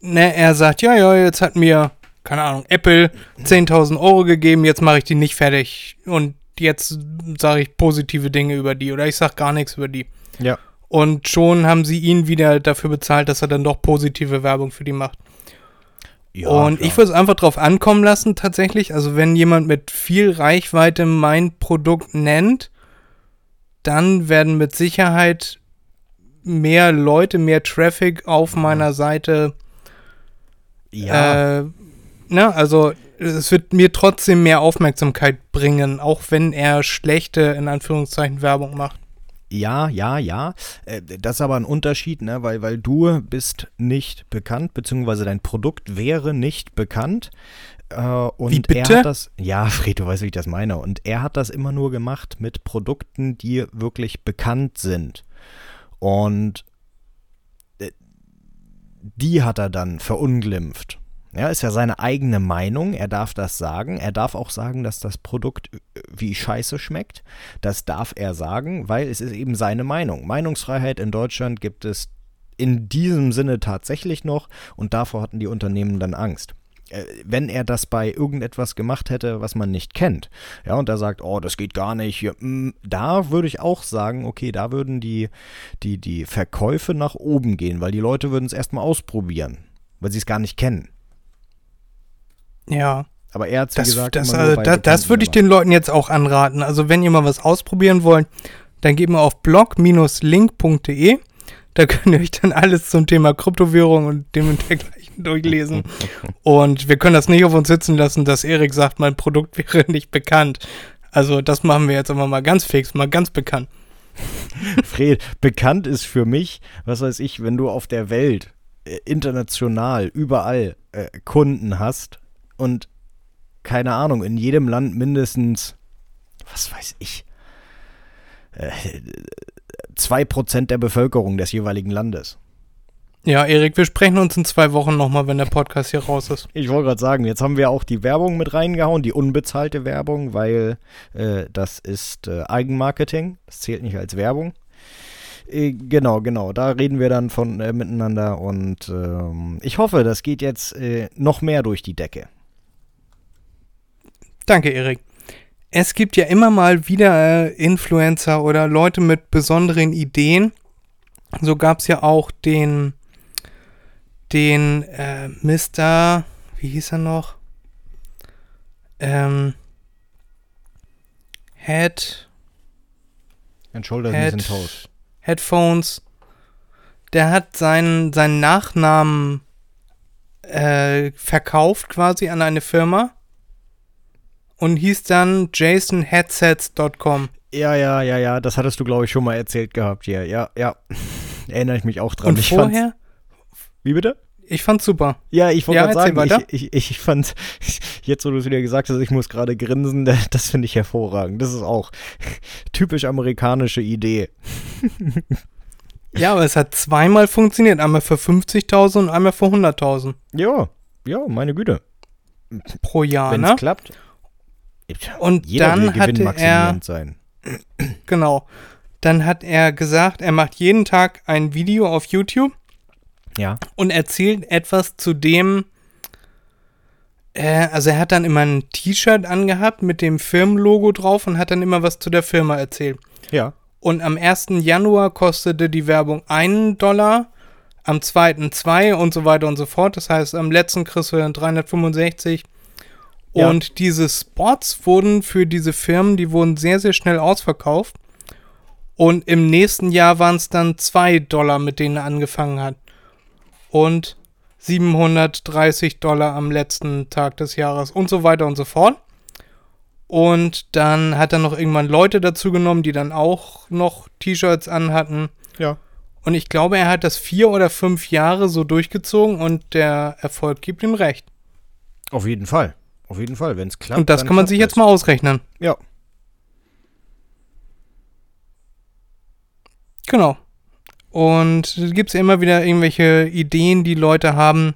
ja. ne, er sagt, ja, ja, jetzt hat mir, keine Ahnung, Apple 10.000 Euro gegeben, jetzt mache ich die nicht fertig. Und jetzt sage ich positive Dinge über die oder ich sage gar nichts über die. Ja. Und schon haben sie ihn wieder dafür bezahlt, dass er dann doch positive Werbung für die macht. Ja, und klar. ich würde es einfach drauf ankommen lassen, tatsächlich. Also, wenn jemand mit viel Reichweite mein Produkt nennt, dann werden mit Sicherheit mehr Leute, mehr Traffic auf meiner Seite. Ja. Äh, ne, also es wird mir trotzdem mehr Aufmerksamkeit bringen, auch wenn er schlechte, in Anführungszeichen, Werbung macht. Ja, ja, ja. Äh, das ist aber ein Unterschied, ne? weil, weil du bist nicht bekannt, beziehungsweise dein Produkt wäre nicht bekannt. Äh, und Wie bitte? er hat das, ja, Fred, du weißt, wie ich das meine. Und er hat das immer nur gemacht mit Produkten, die wirklich bekannt sind. Und äh, die hat er dann verunglimpft. Ja, ist ja seine eigene Meinung. Er darf das sagen. Er darf auch sagen, dass das Produkt äh, wie Scheiße schmeckt. Das darf er sagen, weil es ist eben seine Meinung. Meinungsfreiheit in Deutschland gibt es in diesem Sinne tatsächlich noch und davor hatten die Unternehmen dann Angst. Äh, wenn er das bei irgendetwas gemacht hätte, was man nicht kennt, ja, und er sagt, oh, das geht gar nicht, mm, da würde ich auch sagen, okay, da würden die, die, die Verkäufe nach oben gehen, weil die Leute würden es erstmal ausprobieren, weil sie es gar nicht kennen. Ja. Aber er hat das, gesagt, das, also, da, das würde ich den Leuten jetzt auch anraten. Also wenn ihr mal was ausprobieren wollt, dann geht mal auf blog-link.de. Da könnt ihr euch dann alles zum Thema Kryptowährung und dem und dergleichen durchlesen. Und wir können das nicht auf uns sitzen lassen, dass Erik sagt, mein Produkt wäre nicht bekannt. Also das machen wir jetzt aber mal ganz fix, mal ganz bekannt. Fred, bekannt ist für mich, was weiß ich, wenn du auf der Welt äh, international überall äh, Kunden hast und keine Ahnung, in jedem Land mindestens, was weiß ich, äh, 2% der Bevölkerung des jeweiligen Landes. Ja, Erik, wir sprechen uns in zwei Wochen nochmal, wenn der Podcast hier raus ist. Ich wollte gerade sagen, jetzt haben wir auch die Werbung mit reingehauen, die unbezahlte Werbung, weil äh, das ist äh, Eigenmarketing. Das zählt nicht als Werbung. Äh, genau, genau. Da reden wir dann von äh, miteinander und ähm, ich hoffe, das geht jetzt äh, noch mehr durch die Decke. Danke, Erik. Es gibt ja immer mal wieder äh, Influencer oder Leute mit besonderen Ideen. So gab es ja auch den den äh, Mr. Wie hieß er noch? Ähm, Head. And Shoulders Head, and Toes. Headphones. Der hat seinen, seinen Nachnamen äh, verkauft quasi an eine Firma und hieß dann jasonheadsets.com. Ja, ja, ja, ja, das hattest du, glaube ich, schon mal erzählt gehabt hier. Ja, ja. Erinnere ich mich auch dran. Und ich vorher? Wie bitte? Ich fand's super. Ja, ich wollte ja, gerade sagen, ich, ich, ich fand, jetzt wo du es wieder gesagt hast, ich muss gerade grinsen, das finde ich hervorragend. Das ist auch typisch amerikanische Idee. ja, aber es hat zweimal funktioniert. Einmal für 50.000 und einmal für 100.000. Ja, ja, meine Güte. Pro Jahr, Wenn's ne? klappt. Und Jeder dann hatte er, sein. Genau. Dann hat er gesagt, er macht jeden Tag ein Video auf YouTube ja. Und erzählt etwas zu dem, äh, also er hat dann immer ein T-Shirt angehabt mit dem Firmenlogo drauf und hat dann immer was zu der Firma erzählt. Ja. Und am 1. Januar kostete die Werbung einen Dollar, am 2. 2 und so weiter und so fort. Das heißt, am letzten kriegst du dann 365. Ja. Und diese Spots wurden für diese Firmen, die wurden sehr, sehr schnell ausverkauft. Und im nächsten Jahr waren es dann 2 Dollar, mit denen er angefangen hat und 730 Dollar am letzten Tag des Jahres und so weiter und so fort. Und dann hat er noch irgendwann Leute dazu genommen, die dann auch noch T-Shirts anhatten. Ja. Und ich glaube, er hat das vier oder fünf Jahre so durchgezogen und der Erfolg gibt ihm recht. Auf jeden Fall. Auf jeden Fall, wenn es klappt. Und das kann man sich jetzt mal ausrechnen. Ja. Genau. Und es gibt immer wieder irgendwelche Ideen, die Leute haben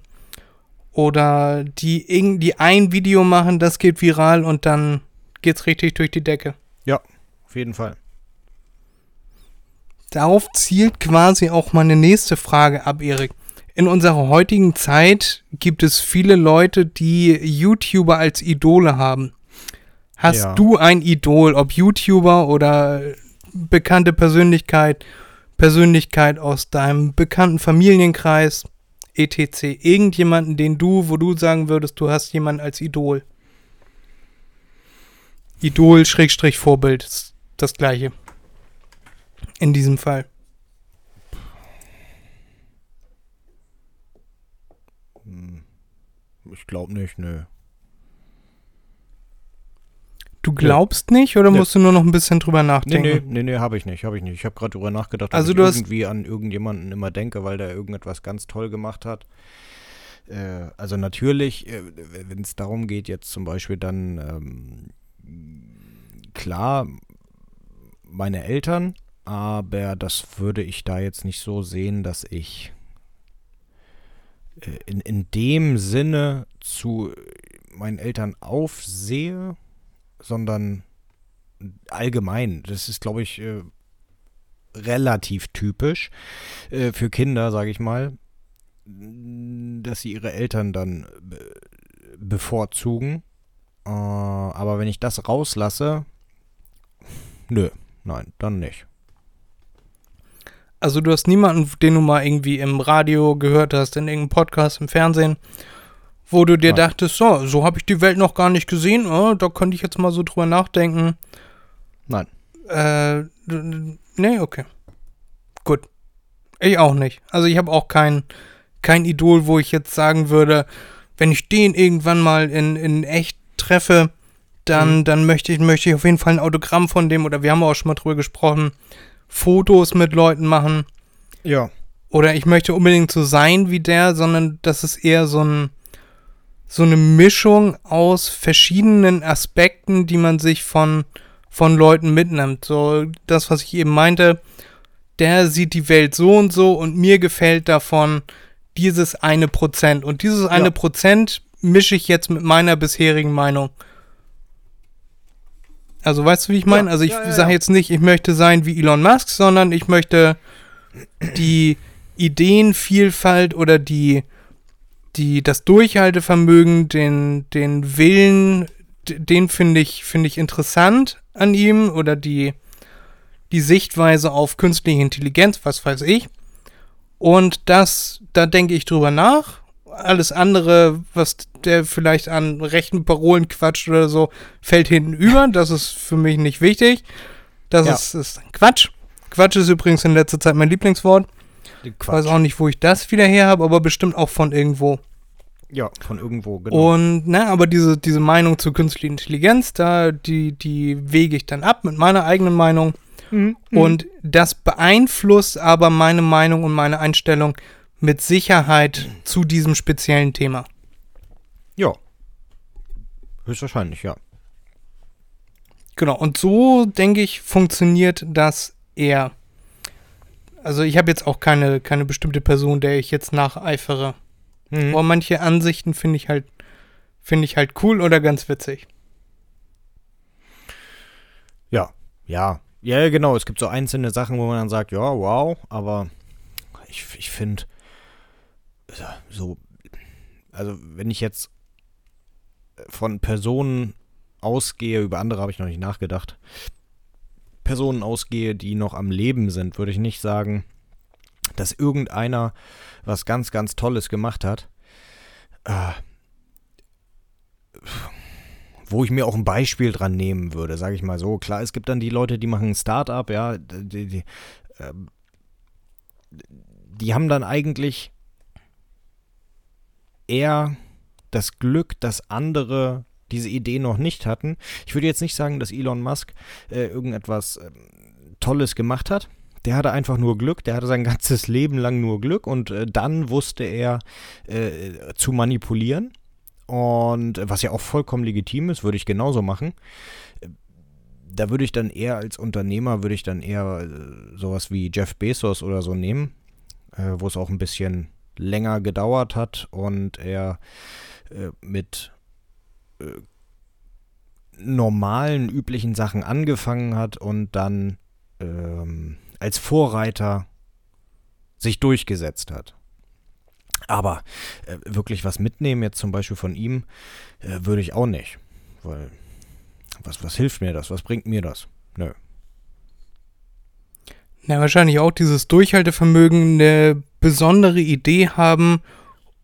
oder die, die ein Video machen, das geht viral und dann geht's richtig durch die Decke. Ja, auf jeden Fall. Darauf zielt quasi auch meine nächste Frage ab, Erik. In unserer heutigen Zeit gibt es viele Leute, die YouTuber als Idole haben. Hast ja. du ein Idol, ob YouTuber oder bekannte Persönlichkeit Persönlichkeit aus deinem bekannten Familienkreis, etc. Irgendjemanden, den du, wo du sagen würdest, du hast jemanden als Idol. Idol, Schrägstrich, Vorbild, ist das gleiche. In diesem Fall. Ich glaube nicht, nö. Du glaubst nicht oder musst du nur noch ein bisschen drüber nachdenken? Nee, nee, nee, nee habe ich nicht, habe ich nicht. Ich habe gerade drüber nachgedacht, also dass ich irgendwie an irgendjemanden immer denke, weil der irgendetwas ganz toll gemacht hat. Äh, also natürlich, äh, wenn es darum geht, jetzt zum Beispiel dann ähm, klar meine Eltern, aber das würde ich da jetzt nicht so sehen, dass ich in, in dem Sinne zu meinen Eltern aufsehe sondern allgemein. Das ist, glaube ich, äh, relativ typisch äh, für Kinder, sage ich mal, dass sie ihre Eltern dann be bevorzugen. Äh, aber wenn ich das rauslasse, nö, nein, dann nicht. Also du hast niemanden, den du mal irgendwie im Radio gehört hast, in irgendeinem Podcast, im Fernsehen, wo du dir ja. dachtest, so, so habe ich die Welt noch gar nicht gesehen, oh, da könnte ich jetzt mal so drüber nachdenken. Nein. Äh, nee, okay. Gut. Ich auch nicht. Also ich habe auch keinen kein Idol, wo ich jetzt sagen würde, wenn ich den irgendwann mal in, in echt treffe, dann, mhm. dann möchte ich, möchte ich auf jeden Fall ein Autogramm von dem, oder wir haben auch schon mal drüber gesprochen, Fotos mit Leuten machen. Ja. Oder ich möchte unbedingt so sein wie der, sondern das ist eher so ein, so eine Mischung aus verschiedenen Aspekten, die man sich von, von Leuten mitnimmt. So das, was ich eben meinte, der sieht die Welt so und so und mir gefällt davon dieses eine Prozent. Und dieses eine ja. Prozent mische ich jetzt mit meiner bisherigen Meinung. Also weißt du, wie ich meine? Ja, also ich ja, sage jetzt nicht, ich möchte sein wie Elon Musk, sondern ich möchte die Ideenvielfalt oder die, die, das Durchhaltevermögen, den, den Willen, den finde ich, finde ich interessant an ihm oder die, die Sichtweise auf künstliche Intelligenz, was weiß ich. Und das, da denke ich drüber nach. Alles andere, was der vielleicht an rechten Parolen quatscht oder so, fällt hinten über. Das ist für mich nicht wichtig. Das ja. ist, ist Quatsch. Quatsch ist übrigens in letzter Zeit mein Lieblingswort. Quatsch. Weiß auch nicht, wo ich das wieder her habe, aber bestimmt auch von irgendwo. Ja, von irgendwo, genau. Und, na, aber diese, diese Meinung zur künstlichen Intelligenz, da, die, die wege ich dann ab mit meiner eigenen Meinung. Mhm. Und das beeinflusst aber meine Meinung und meine Einstellung mit Sicherheit zu diesem speziellen Thema. Ja. Höchstwahrscheinlich, ja. Genau, und so, denke ich, funktioniert das eher. Also ich habe jetzt auch keine, keine bestimmte Person, der ich jetzt nacheifere. Mhm. Aber manche Ansichten finde ich halt, finde ich halt cool oder ganz witzig. Ja, ja. Ja, genau. Es gibt so einzelne Sachen, wo man dann sagt, ja, wow, aber ich, ich finde, so, also wenn ich jetzt von Personen ausgehe, über andere habe ich noch nicht nachgedacht, Personen ausgehe, die noch am Leben sind, würde ich nicht sagen, dass irgendeiner was ganz, ganz Tolles gemacht hat. Äh, wo ich mir auch ein Beispiel dran nehmen würde, sage ich mal so. Klar, es gibt dann die Leute, die machen ein Start-up, ja, die, die, äh, die haben dann eigentlich eher das Glück, dass andere diese Idee noch nicht hatten. Ich würde jetzt nicht sagen, dass Elon Musk äh, irgendetwas äh, Tolles gemacht hat. Der hatte einfach nur Glück, der hatte sein ganzes Leben lang nur Glück und äh, dann wusste er äh, zu manipulieren. Und äh, was ja auch vollkommen legitim ist, würde ich genauso machen. Da würde ich dann eher als Unternehmer, würde ich dann eher äh, sowas wie Jeff Bezos oder so nehmen, wo es auch ein bisschen länger gedauert hat und er mit normalen, üblichen Sachen angefangen hat und dann ähm, als Vorreiter sich durchgesetzt hat. Aber äh, wirklich was mitnehmen, jetzt zum Beispiel von ihm, äh, würde ich auch nicht. Weil, was, was hilft mir das? Was bringt mir das? Nö. Na, wahrscheinlich auch dieses Durchhaltevermögen, eine besondere Idee haben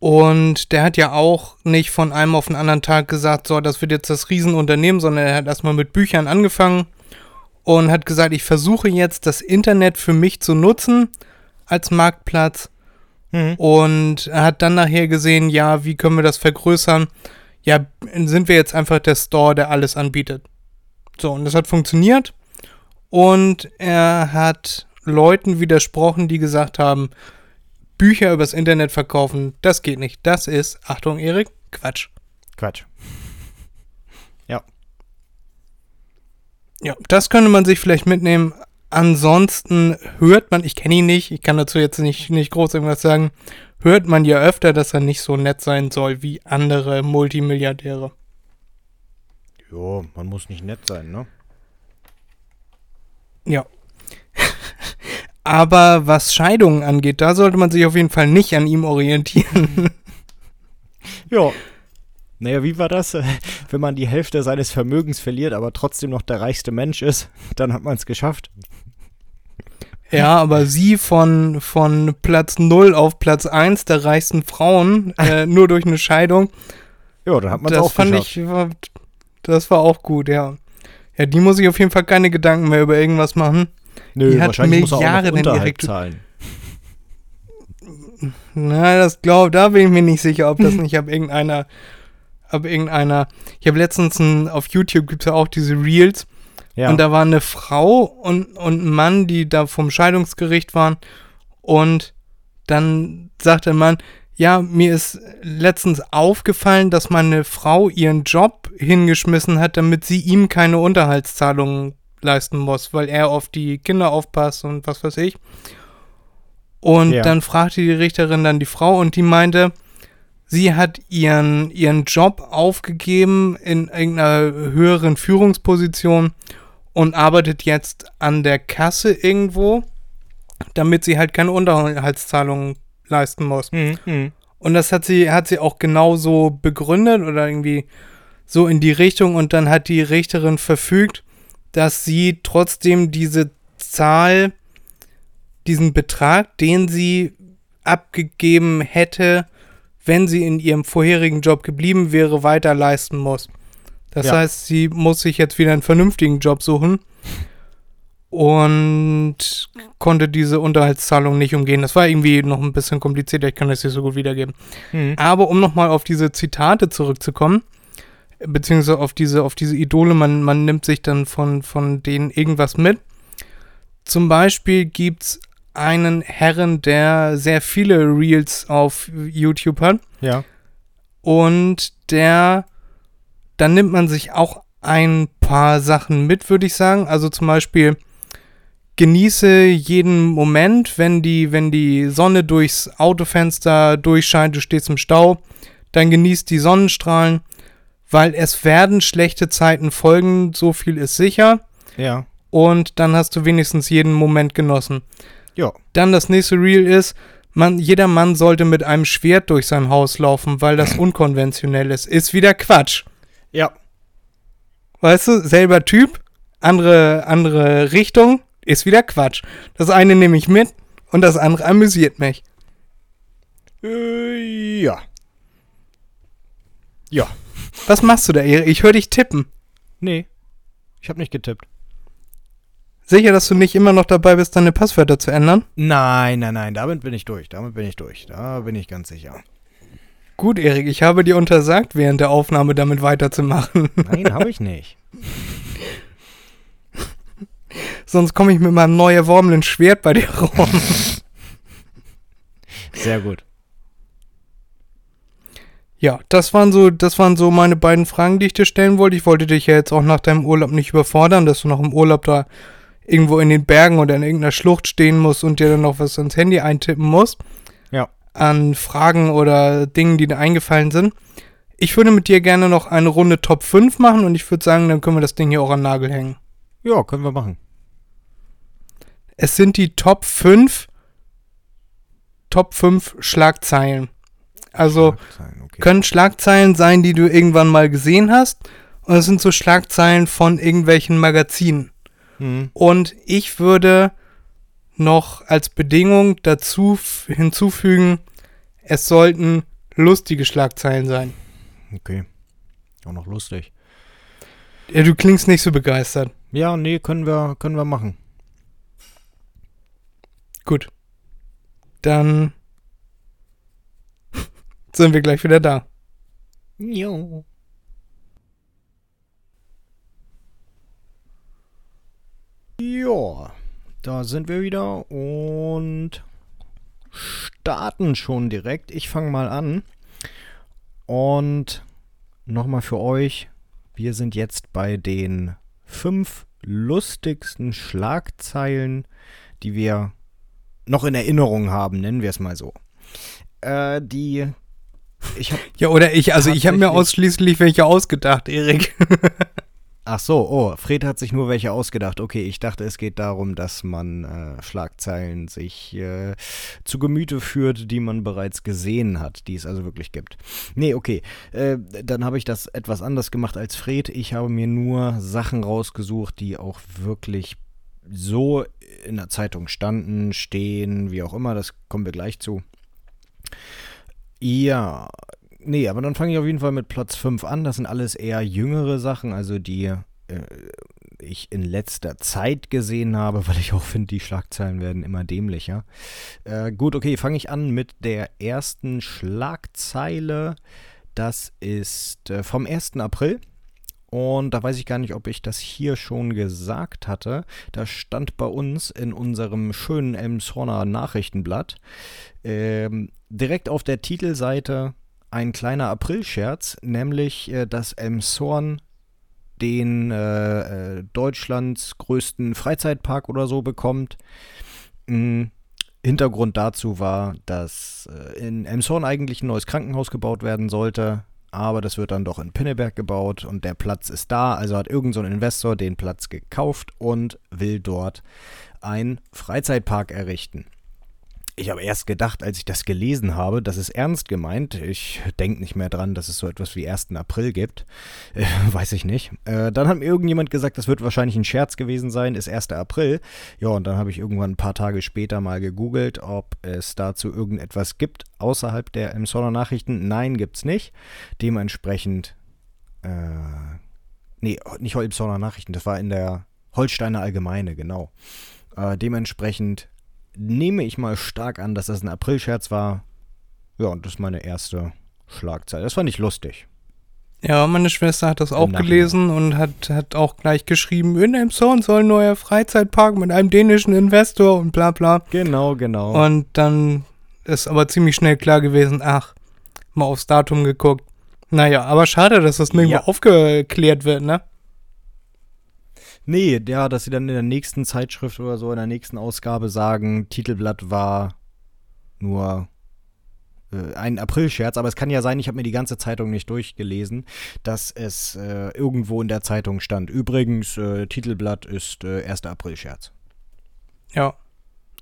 und der hat ja auch nicht von einem auf den anderen Tag gesagt, so, das wird jetzt das Riesenunternehmen, sondern er hat erstmal mit Büchern angefangen und hat gesagt, ich versuche jetzt das Internet für mich zu nutzen als Marktplatz. Mhm. Und er hat dann nachher gesehen, ja, wie können wir das vergrößern? Ja, sind wir jetzt einfach der Store, der alles anbietet. So, und das hat funktioniert. Und er hat Leuten widersprochen, die gesagt haben, Bücher übers Internet verkaufen, das geht nicht. Das ist, Achtung, Erik, Quatsch. Quatsch. Ja. Ja, das könnte man sich vielleicht mitnehmen. Ansonsten hört man, ich kenne ihn nicht, ich kann dazu jetzt nicht, nicht groß irgendwas sagen, hört man ja öfter, dass er nicht so nett sein soll wie andere Multimilliardäre. Jo, man muss nicht nett sein, ne? Ja. Aber was Scheidungen angeht, da sollte man sich auf jeden Fall nicht an ihm orientieren. ja. Naja, wie war das? Wenn man die Hälfte seines Vermögens verliert, aber trotzdem noch der reichste Mensch ist, dann hat man es geschafft. Ja, aber sie von, von Platz 0 auf Platz 1 der reichsten Frauen, äh, nur durch eine Scheidung. Ja, dann hat man es auch fand geschafft. ich, war, das war auch gut, ja. Ja, die muss ich auf jeden Fall keine Gedanken mehr über irgendwas machen. Nö, die hat Milliarden muss er auch Unterhalt zahlen. Na, das glaube, da bin ich mir nicht sicher, ob das nicht ab irgendeiner, ab irgendeiner. Ich habe letztens ein, auf YouTube gibt es ja auch diese Reels. Ja. Und da war eine Frau und, und ein Mann, die da vom Scheidungsgericht waren. Und dann sagte der Mann, ja, mir ist letztens aufgefallen, dass meine Frau ihren Job hingeschmissen hat, damit sie ihm keine Unterhaltszahlungen leisten muss, weil er auf die Kinder aufpasst und was weiß ich. Und ja. dann fragte die Richterin dann die Frau und die meinte, sie hat ihren, ihren Job aufgegeben in irgendeiner höheren Führungsposition und arbeitet jetzt an der Kasse irgendwo, damit sie halt keine Unterhaltszahlungen leisten muss. Mhm. mhm. Und das hat sie, hat sie auch genauso begründet oder irgendwie so in die Richtung und dann hat die Richterin verfügt, dass sie trotzdem diese Zahl diesen Betrag, den sie abgegeben hätte, wenn sie in ihrem vorherigen Job geblieben wäre, weiter leisten muss. Das ja. heißt, sie muss sich jetzt wieder einen vernünftigen Job suchen und konnte diese Unterhaltszahlung nicht umgehen. Das war irgendwie noch ein bisschen komplizierter, ich kann das nicht so gut wiedergeben. Mhm. Aber um nochmal auf diese Zitate zurückzukommen, beziehungsweise auf diese, auf diese Idole, man, man nimmt sich dann von, von denen irgendwas mit. Zum Beispiel gibt es einen Herren, der sehr viele Reels auf YouTube hat. Ja. Und der, dann nimmt man sich auch ein paar Sachen mit, würde ich sagen. Also zum Beispiel genieße jeden Moment, wenn die, wenn die Sonne durchs Autofenster durchscheint, du stehst im Stau, dann genießt die Sonnenstrahlen, weil es werden schlechte Zeiten folgen, so viel ist sicher. Ja. Und dann hast du wenigstens jeden Moment genossen. Ja. Dann das nächste Reel ist, man, jeder Mann sollte mit einem Schwert durch sein Haus laufen, weil das unkonventionell ist. Ist wieder Quatsch. Ja. Weißt du, selber Typ, andere, andere Richtung, ist wieder Quatsch. Das eine nehme ich mit und das andere amüsiert mich. Äh, ja. Ja. Was machst du da, Erik? Ich höre dich tippen. Nee. Ich habe nicht getippt. Sicher, dass du nicht immer noch dabei bist, deine Passwörter zu ändern? Nein, nein, nein, damit bin ich durch. Damit bin ich durch. Da bin ich ganz sicher. Gut, Erik, ich habe dir untersagt, während der Aufnahme damit weiterzumachen. Nein, habe ich nicht. Sonst komme ich mit meinem neu erworbenen Schwert bei dir rum. Sehr gut. Ja, das waren so, das waren so meine beiden Fragen, die ich dir stellen wollte. Ich wollte dich ja jetzt auch nach deinem Urlaub nicht überfordern, dass du noch im Urlaub da irgendwo in den Bergen oder in irgendeiner Schlucht stehen musst und dir dann noch was ins Handy eintippen musst. Ja. An Fragen oder Dingen, die dir eingefallen sind. Ich würde mit dir gerne noch eine Runde Top 5 machen und ich würde sagen, dann können wir das Ding hier auch an Nagel hängen. Ja, können wir machen. Es sind die Top 5 Top 5 Schlagzeilen. Also Schlagzeilen, okay. können Schlagzeilen sein, die du irgendwann mal gesehen hast. Und es sind so Schlagzeilen von irgendwelchen Magazinen. Mhm. Und ich würde noch als Bedingung dazu hinzufügen, es sollten lustige Schlagzeilen sein. Okay. Auch noch lustig. Ja, du klingst nicht so begeistert. Ja, nee, können wir, können wir machen. Gut. Dann sind wir gleich wieder da. Jo. Ja, da sind wir wieder und starten schon direkt. Ich fange mal an. Und nochmal für euch, wir sind jetzt bei den fünf lustigsten Schlagzeilen, die wir noch in Erinnerung haben, nennen wir es mal so. Äh, die ich hab ja, oder ich, also ich habe mir ausschließlich welche ausgedacht, Erik. Ach so, oh, Fred hat sich nur welche ausgedacht. Okay, ich dachte, es geht darum, dass man äh, Schlagzeilen sich äh, zu Gemüte führt, die man bereits gesehen hat, die es also wirklich gibt. Nee, okay, äh, dann habe ich das etwas anders gemacht als Fred. Ich habe mir nur Sachen rausgesucht, die auch wirklich so in der Zeitung standen, stehen, wie auch immer, das kommen wir gleich zu. Ja, Nee, aber dann fange ich auf jeden Fall mit Platz 5 an. Das sind alles eher jüngere Sachen, also die, äh, ich in letzter Zeit gesehen habe, weil ich auch finde, die Schlagzeilen werden immer dämlicher. Äh, gut, okay, fange ich an mit der ersten Schlagzeile. Das ist äh, vom 1. April. Und da weiß ich gar nicht, ob ich das hier schon gesagt hatte. Da stand bei uns in unserem schönen Elmshorner Nachrichtenblatt ähm, direkt auf der Titelseite ein kleiner Aprilscherz, nämlich äh, dass Elmshorn den äh, äh, Deutschlands größten Freizeitpark oder so bekommt. Mhm. Hintergrund dazu war, dass äh, in Elmshorn eigentlich ein neues Krankenhaus gebaut werden sollte aber das wird dann doch in Pinneberg gebaut und der Platz ist da, also hat irgendein so Investor den Platz gekauft und will dort einen Freizeitpark errichten. Ich habe erst gedacht, als ich das gelesen habe, das ist ernst gemeint. Ich denke nicht mehr dran, dass es so etwas wie 1. April gibt. Äh, weiß ich nicht. Äh, dann hat mir irgendjemand gesagt, das wird wahrscheinlich ein Scherz gewesen sein, ist 1. April. Ja, und dann habe ich irgendwann ein paar Tage später mal gegoogelt, ob es dazu irgendetwas gibt außerhalb der Emsonner Nachrichten. Nein, gibt es nicht. Dementsprechend, äh, nee, nicht Emsonner Nachrichten, das war in der Holsteiner Allgemeine, genau. Äh, dementsprechend nehme ich mal stark an, dass das ein Aprilscherz war. Ja, und das ist meine erste Schlagzeile. Das fand ich lustig. Ja, meine Schwester hat das auch gelesen und hat, hat auch gleich geschrieben, in Elmshorn soll ein neuer Freizeitpark mit einem dänischen Investor und bla bla. Genau, genau. Und dann ist aber ziemlich schnell klar gewesen, ach, mal aufs Datum geguckt. Naja, aber schade, dass das nirgendwo ja. aufgeklärt wird, ne? Nee, ja, dass sie dann in der nächsten Zeitschrift oder so, in der nächsten Ausgabe sagen, Titelblatt war nur äh, ein Aprilscherz, aber es kann ja sein, ich habe mir die ganze Zeitung nicht durchgelesen, dass es äh, irgendwo in der Zeitung stand. Übrigens, äh, Titelblatt ist äh, 1. Aprilscherz. Ja.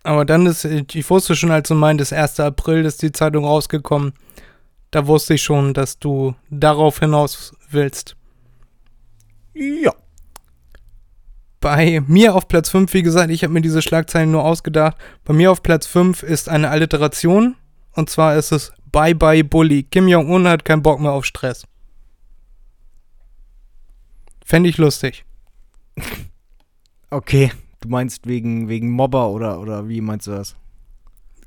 Aber dann ist, ich wusste schon, als du meintest, 1. April ist die Zeitung rausgekommen. Da wusste ich schon, dass du darauf hinaus willst. Ja bei mir auf Platz 5, wie gesagt, ich habe mir diese Schlagzeilen nur ausgedacht. Bei mir auf Platz 5 ist eine Alliteration. Und zwar ist es Bye Bye Bully. Kim Jong-un hat keinen Bock mehr auf Stress. Fände ich lustig. Okay, du meinst wegen, wegen Mobber oder, oder wie meinst du das?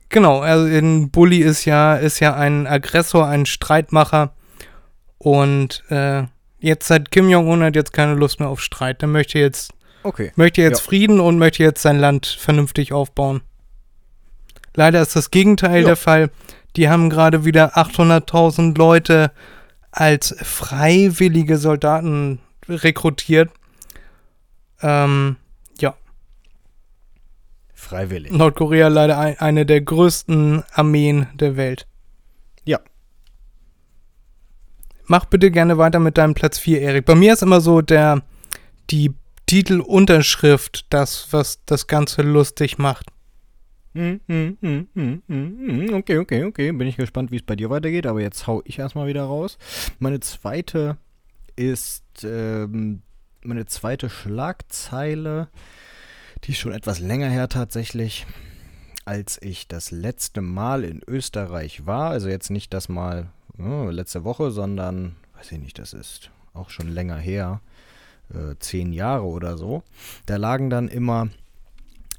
Genau, also ein Bully ist ja, ist ja ein Aggressor, ein Streitmacher. Und äh, jetzt hat Kim Jong-un hat jetzt keine Lust mehr auf Streit. Der möchte jetzt Okay. Möchte jetzt ja. Frieden und möchte jetzt sein Land vernünftig aufbauen. Leider ist das Gegenteil ja. der Fall. Die haben gerade wieder 800.000 Leute als freiwillige Soldaten rekrutiert. Ähm, ja. Freiwillig. Nordkorea leider ein, eine der größten Armeen der Welt. Ja. Mach bitte gerne weiter mit deinem Platz 4, Erik. Bei mir ist immer so der, die Titelunterschrift das, was das Ganze lustig macht. Hm, hm, hm, okay, okay, okay. Bin ich gespannt, wie es bei dir weitergeht, aber jetzt hau ich erstmal wieder raus. Meine zweite ist ähm, meine zweite Schlagzeile, die ist schon etwas länger her tatsächlich, als ich das letzte Mal in Österreich war. Also jetzt nicht das Mal oh, letzte Woche, sondern, weiß ich nicht, das ist auch schon länger her äh, zehn Jahre oder so. Da lagen dann immer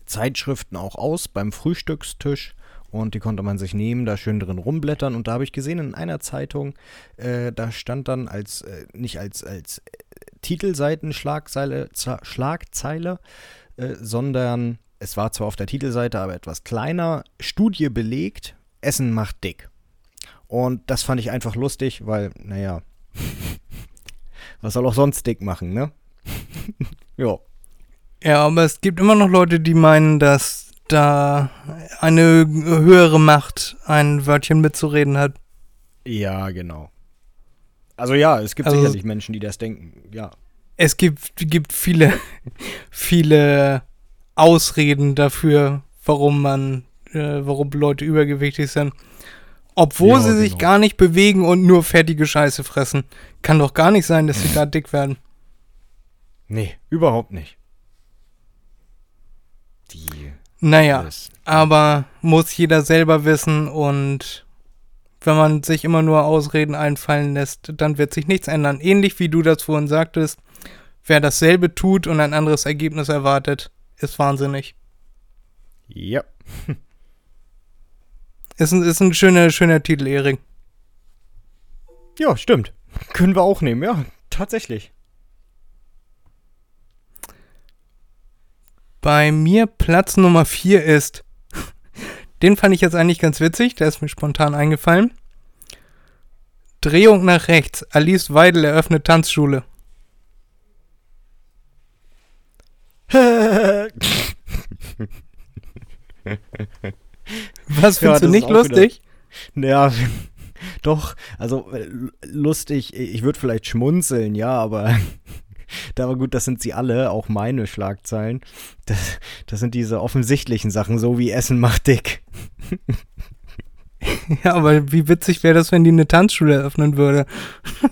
Zeitschriften auch aus beim Frühstückstisch und die konnte man sich nehmen, da schön drin rumblättern. Und da habe ich gesehen in einer Zeitung, äh, da stand dann als, äh, nicht als, als äh, Titelseitenschlagzeile, Schlagzeile, äh, sondern es war zwar auf der Titelseite, aber etwas kleiner, Studie belegt, Essen macht dick. Und das fand ich einfach lustig, weil, naja, was soll auch sonst dick machen, ne? ja. Ja, aber es gibt immer noch Leute, die meinen, dass da eine höhere Macht ein Wörtchen mitzureden hat. Ja, genau. Also ja, es gibt also, sicherlich Menschen, die das denken, ja. Es gibt, gibt viele, viele Ausreden dafür, warum man, äh, warum Leute übergewichtig sind. Obwohl ja, sie sich genau. gar nicht bewegen und nur fettige Scheiße fressen. Kann doch gar nicht sein, dass sie da dick werden. Nee, überhaupt nicht. Die. Naja, ist, aber muss jeder selber wissen und wenn man sich immer nur Ausreden einfallen lässt, dann wird sich nichts ändern. Ähnlich wie du das vorhin sagtest, wer dasselbe tut und ein anderes Ergebnis erwartet, ist wahnsinnig. Ja. Ist ein, ist ein schöner, schöner Titel, Erik. Ja, stimmt. Können wir auch nehmen, ja, tatsächlich. Bei mir Platz Nummer 4 ist. Den fand ich jetzt eigentlich ganz witzig, der ist mir spontan eingefallen. Drehung nach rechts. Alice Weidel eröffnet Tanzschule. Was findest ja, du nicht lustig? Wieder, ja, doch, also äh, lustig, ich würde vielleicht schmunzeln, ja, aber da war gut, das sind sie alle, auch meine Schlagzeilen. Das, das sind diese offensichtlichen Sachen, so wie Essen macht dick. Ja, aber wie witzig wäre das, wenn die eine Tanzschule eröffnen würde?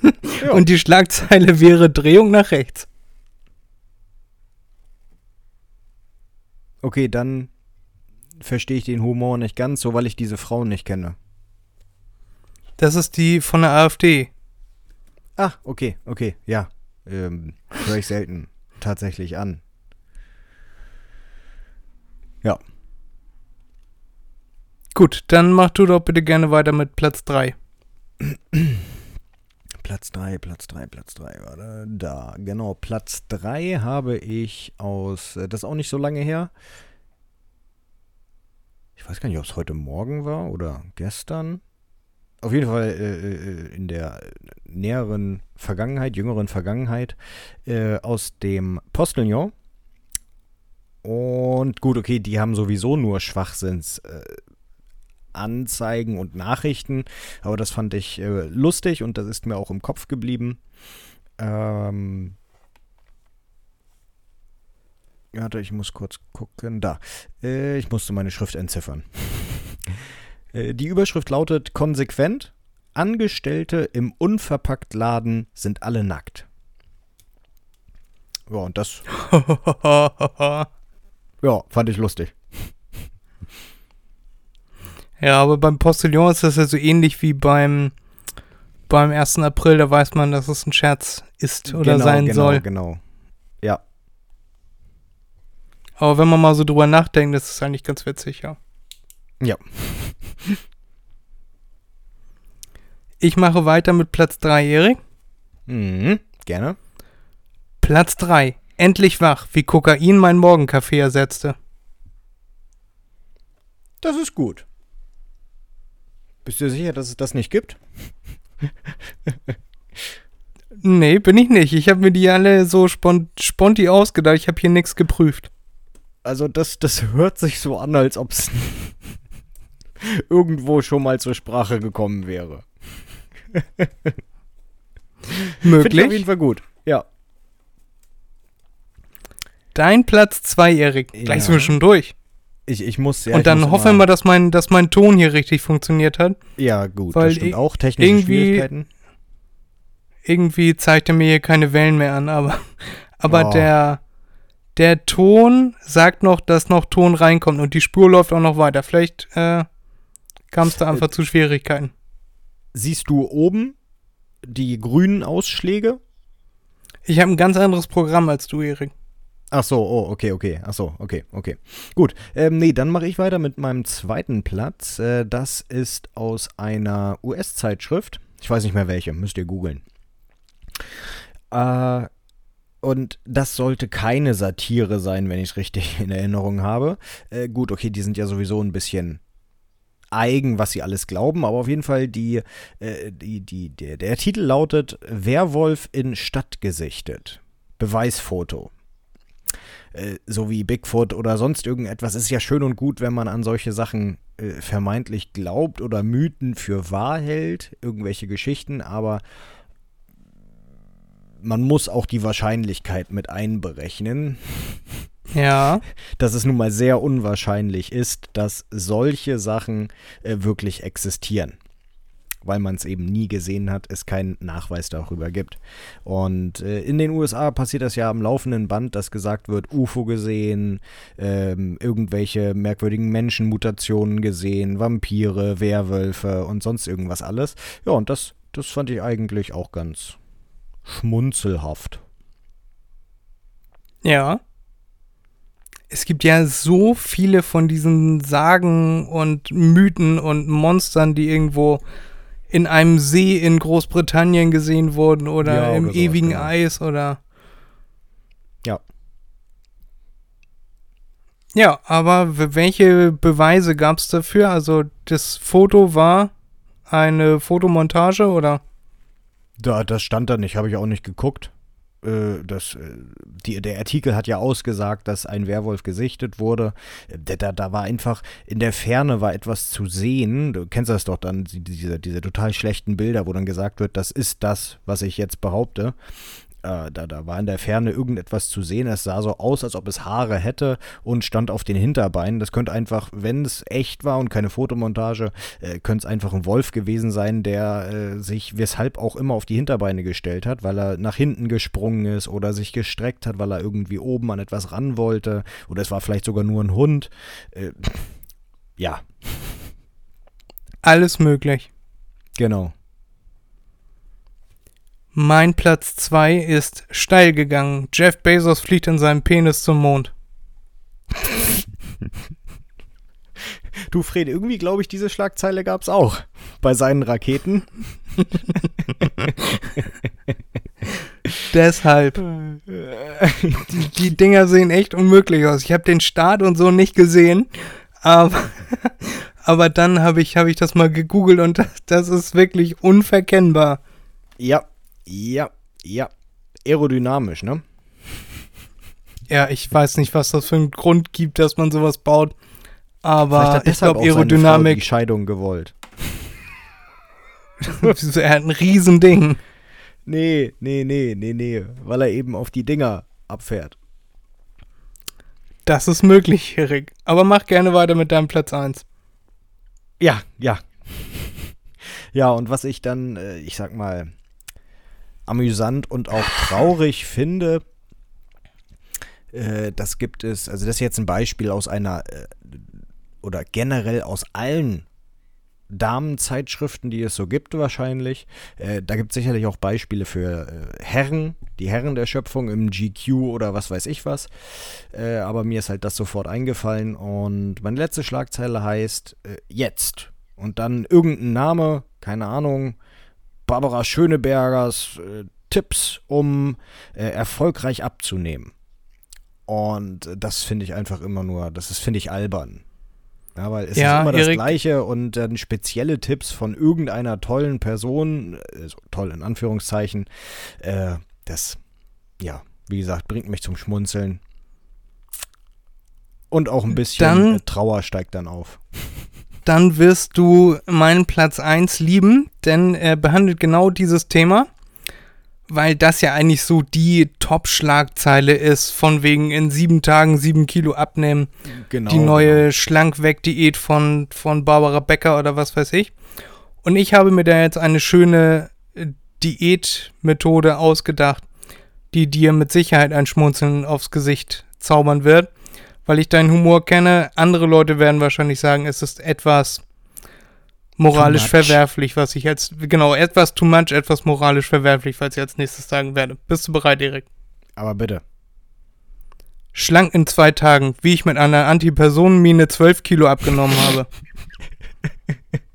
Ja. Und die Schlagzeile wäre Drehung nach rechts. Okay, dann verstehe ich den Humor nicht ganz so, weil ich diese Frauen nicht kenne. Das ist die von der AfD. Ah, okay, okay, ja. Ähm, höre ich selten tatsächlich an. Ja. Gut, dann mach du doch bitte gerne weiter mit Platz 3. Platz 3, Platz 3, Platz 3, warte, da, genau, Platz 3 habe ich aus, äh, das ist auch nicht so lange her. Ich weiß gar nicht, ob es heute Morgen war oder gestern auf jeden Fall äh, äh, in der näheren Vergangenheit, jüngeren Vergangenheit, äh, aus dem Postillon. Und gut, okay, die haben sowieso nur Schwachsinns. Äh, Anzeigen und Nachrichten, aber das fand ich äh, lustig und das ist mir auch im Kopf geblieben. Ähm, Warte, ich muss kurz gucken. Da. Äh, ich musste meine Schrift entziffern. Äh, die Überschrift lautet konsequent, Angestellte im Unverpacktladen sind alle nackt. Ja, und das. ja, fand ich lustig. Ja, aber beim Postillon ist das ja so ähnlich wie beim, beim 1. April. Da weiß man, dass es ein Scherz ist oder genau, sein genau, soll. Genau, Ja. Aber wenn man mal so drüber nachdenkt, das ist eigentlich ganz witzig, ja. Ja. Ich mache weiter mit Platz 3, Erik. Mhm, gerne. Platz 3. Endlich wach, wie Kokain mein Morgenkaffee ersetzte. Das ist gut. Bist du sicher, dass es das nicht gibt? nee, bin ich nicht. Ich habe mir die alle so spont sponti ausgedacht. Ich habe hier nichts geprüft. Also das, das hört sich so an, als ob es irgendwo schon mal zur Sprache gekommen wäre. Möglich. Finde auf jeden Fall gut. Ja. Dein Platz 2, Erik. Ja. Gleich sind wir schon durch. Ich, ich muss ja. Und dann hoffen wir, dass mein, dass mein Ton hier richtig funktioniert hat. Ja, gut. Weil das stimmt auch. Technische irgendwie, Schwierigkeiten. Irgendwie zeigt er mir hier keine Wellen mehr an, aber, aber oh. der, der Ton sagt noch, dass noch Ton reinkommt und die Spur läuft auch noch weiter. Vielleicht äh, kam es da einfach äh, zu Schwierigkeiten. Siehst du oben die grünen Ausschläge? Ich habe ein ganz anderes Programm als du, Erik. Ach so, oh, okay, okay. Ach so, okay, okay. Gut. Ähm, nee, dann mache ich weiter mit meinem zweiten Platz. Äh, das ist aus einer US-Zeitschrift. Ich weiß nicht mehr welche, müsst ihr googeln. Äh, und das sollte keine Satire sein, wenn ich es richtig in Erinnerung habe. Äh, gut, okay, die sind ja sowieso ein bisschen eigen, was sie alles glauben, aber auf jeden Fall die, äh, die, die, der, der Titel lautet Werwolf in Stadt gesichtet. Beweisfoto. Äh, so wie Bigfoot oder sonst irgendetwas ist ja schön und gut, wenn man an solche Sachen äh, vermeintlich glaubt oder Mythen für wahr hält, irgendwelche Geschichten, aber man muss auch die Wahrscheinlichkeit mit einberechnen. Ja. Dass es nun mal sehr unwahrscheinlich ist, dass solche Sachen äh, wirklich existieren. Weil man es eben nie gesehen hat, es keinen Nachweis darüber gibt. Und äh, in den USA passiert das ja am laufenden Band, dass gesagt wird, UFO gesehen, ähm, irgendwelche merkwürdigen Menschenmutationen gesehen, Vampire, Werwölfe und sonst irgendwas alles. Ja, und das, das fand ich eigentlich auch ganz schmunzelhaft. Ja. Es gibt ja so viele von diesen Sagen und Mythen und Monstern, die irgendwo in einem See in Großbritannien gesehen wurden oder Ja, im sowas, ewigen genau. Eis oder. Ja. Ja, aber welche Beweise gab es dafür? Also das Foto war eine Fotomontage oder? Da, das stand da nicht, habe ich auch nicht geguckt. Äh, Das, äh, die, der Artikel hat ja ausgesagt, dass ein Werwolf gesichtet wurde. Äh, Da, da, war einfach, in der Ferne war etwas zu sehen. Du kennst das doch dann, die- diese, diese total schlechten Bilder, wo dann gesagt wird, das ist das, was ich jetzt behaupte. Äh, da, da war in der Ferne irgendetwas zu sehen. Es sah so aus, als ob es Haare hätte und stand auf den Hinterbeinen. Das könnte einfach, wenn es echt war und keine Fotomontage, äh, könnte es einfach ein Wolf gewesen sein, der äh, sich weshalb auch immer auf die Hinterbeine gestellt hat, weil er nach hinten gesprungen ist oder sich gestreckt hat, weil er irgendwie oben an etwas ran wollte. Oder es war vielleicht sogar nur ein Hund. Äh, ja, Alles möglich. genau. Mein Platz 2 ist steil gegangen. Jeff Bezos fliegt in seinem Penis zum Mond. Du, Fred, irgendwie glaube ich, diese Schlagzeile gab es auch bei seinen Raketen. Deshalb. Die, die Dinger sehen echt unmöglich aus. Ich habe den Start und so nicht gesehen, aber, aber dann habe ich, hab ich das mal gegoogelt und das, das ist wirklich unverkennbar. Ja, ja, ja. Aerodynamisch, ne? Ja, ich weiß nicht, was das für einen Grund gibt, dass man sowas baut, aber ich glaube seine Frau die Aerodynamik, Scheidung gewollt. er hat ein Riesending. Nee, nee, nee, nee, nee, weil er eben auf die Dinger abfährt. Das ist möglich, Erik. Aber mach gerne weiter mit deinem Platz 1. Ja, ja. Ja, und was ich dann, äh, ich sag mal, amüsant und auch traurig finde, äh, das gibt es, also das ist jetzt ein Beispiel aus einer, äh, oder generell aus allen Damenzeitschriften, die es so gibt wahrscheinlich. Äh, da gibt es sicherlich auch Beispiele für äh, Herren, die Herren der Schöpfung im GQ oder was weiß ich was. Äh, aber mir ist halt das sofort eingefallen und meine letzte Schlagzeile heißt äh, Jetzt. Und dann irgendein Name, keine Ahnung, Barbara Schönebergers äh, Tipps, um äh, erfolgreich abzunehmen. Und äh, das finde ich einfach immer nur, das ist, finde ich, albern. Ja, weil es Ja, ist immer das Erik- Gleiche und dann spezielle Tipps von irgendeiner tollen Person, äh, so toll in Anführungszeichen, äh, das, ja, wie gesagt, bringt mich zum Schmunzeln. Und auch ein bisschen Dann- Trauer steigt dann auf. Dann wirst du meinen Platz 1 lieben, denn er behandelt genau dieses Thema, weil das ja eigentlich so die Top-Schlagzeile ist, von wegen in sieben Tagen sieben Kilo abnehmen. Genau. die neue Schlankweg-Diät von, von Barbara Becker oder was weiß ich. Und ich habe mir da jetzt eine schöne äh, Diätmethode ausgedacht, die dir mit Sicherheit ein Schmunzeln aufs Gesicht zaubern wird, weil ich deinen Humor kenne. Andere Leute werden wahrscheinlich sagen, es ist etwas moralisch verwerflich, was ich jetzt, genau, etwas too much, etwas moralisch verwerflich, was ich als nächstes sagen werde. Bist du bereit, Erik? Aber bitte. Schlank in zwei Tagen, wie ich mit einer Antipersonenmine 12 Kilo abgenommen habe.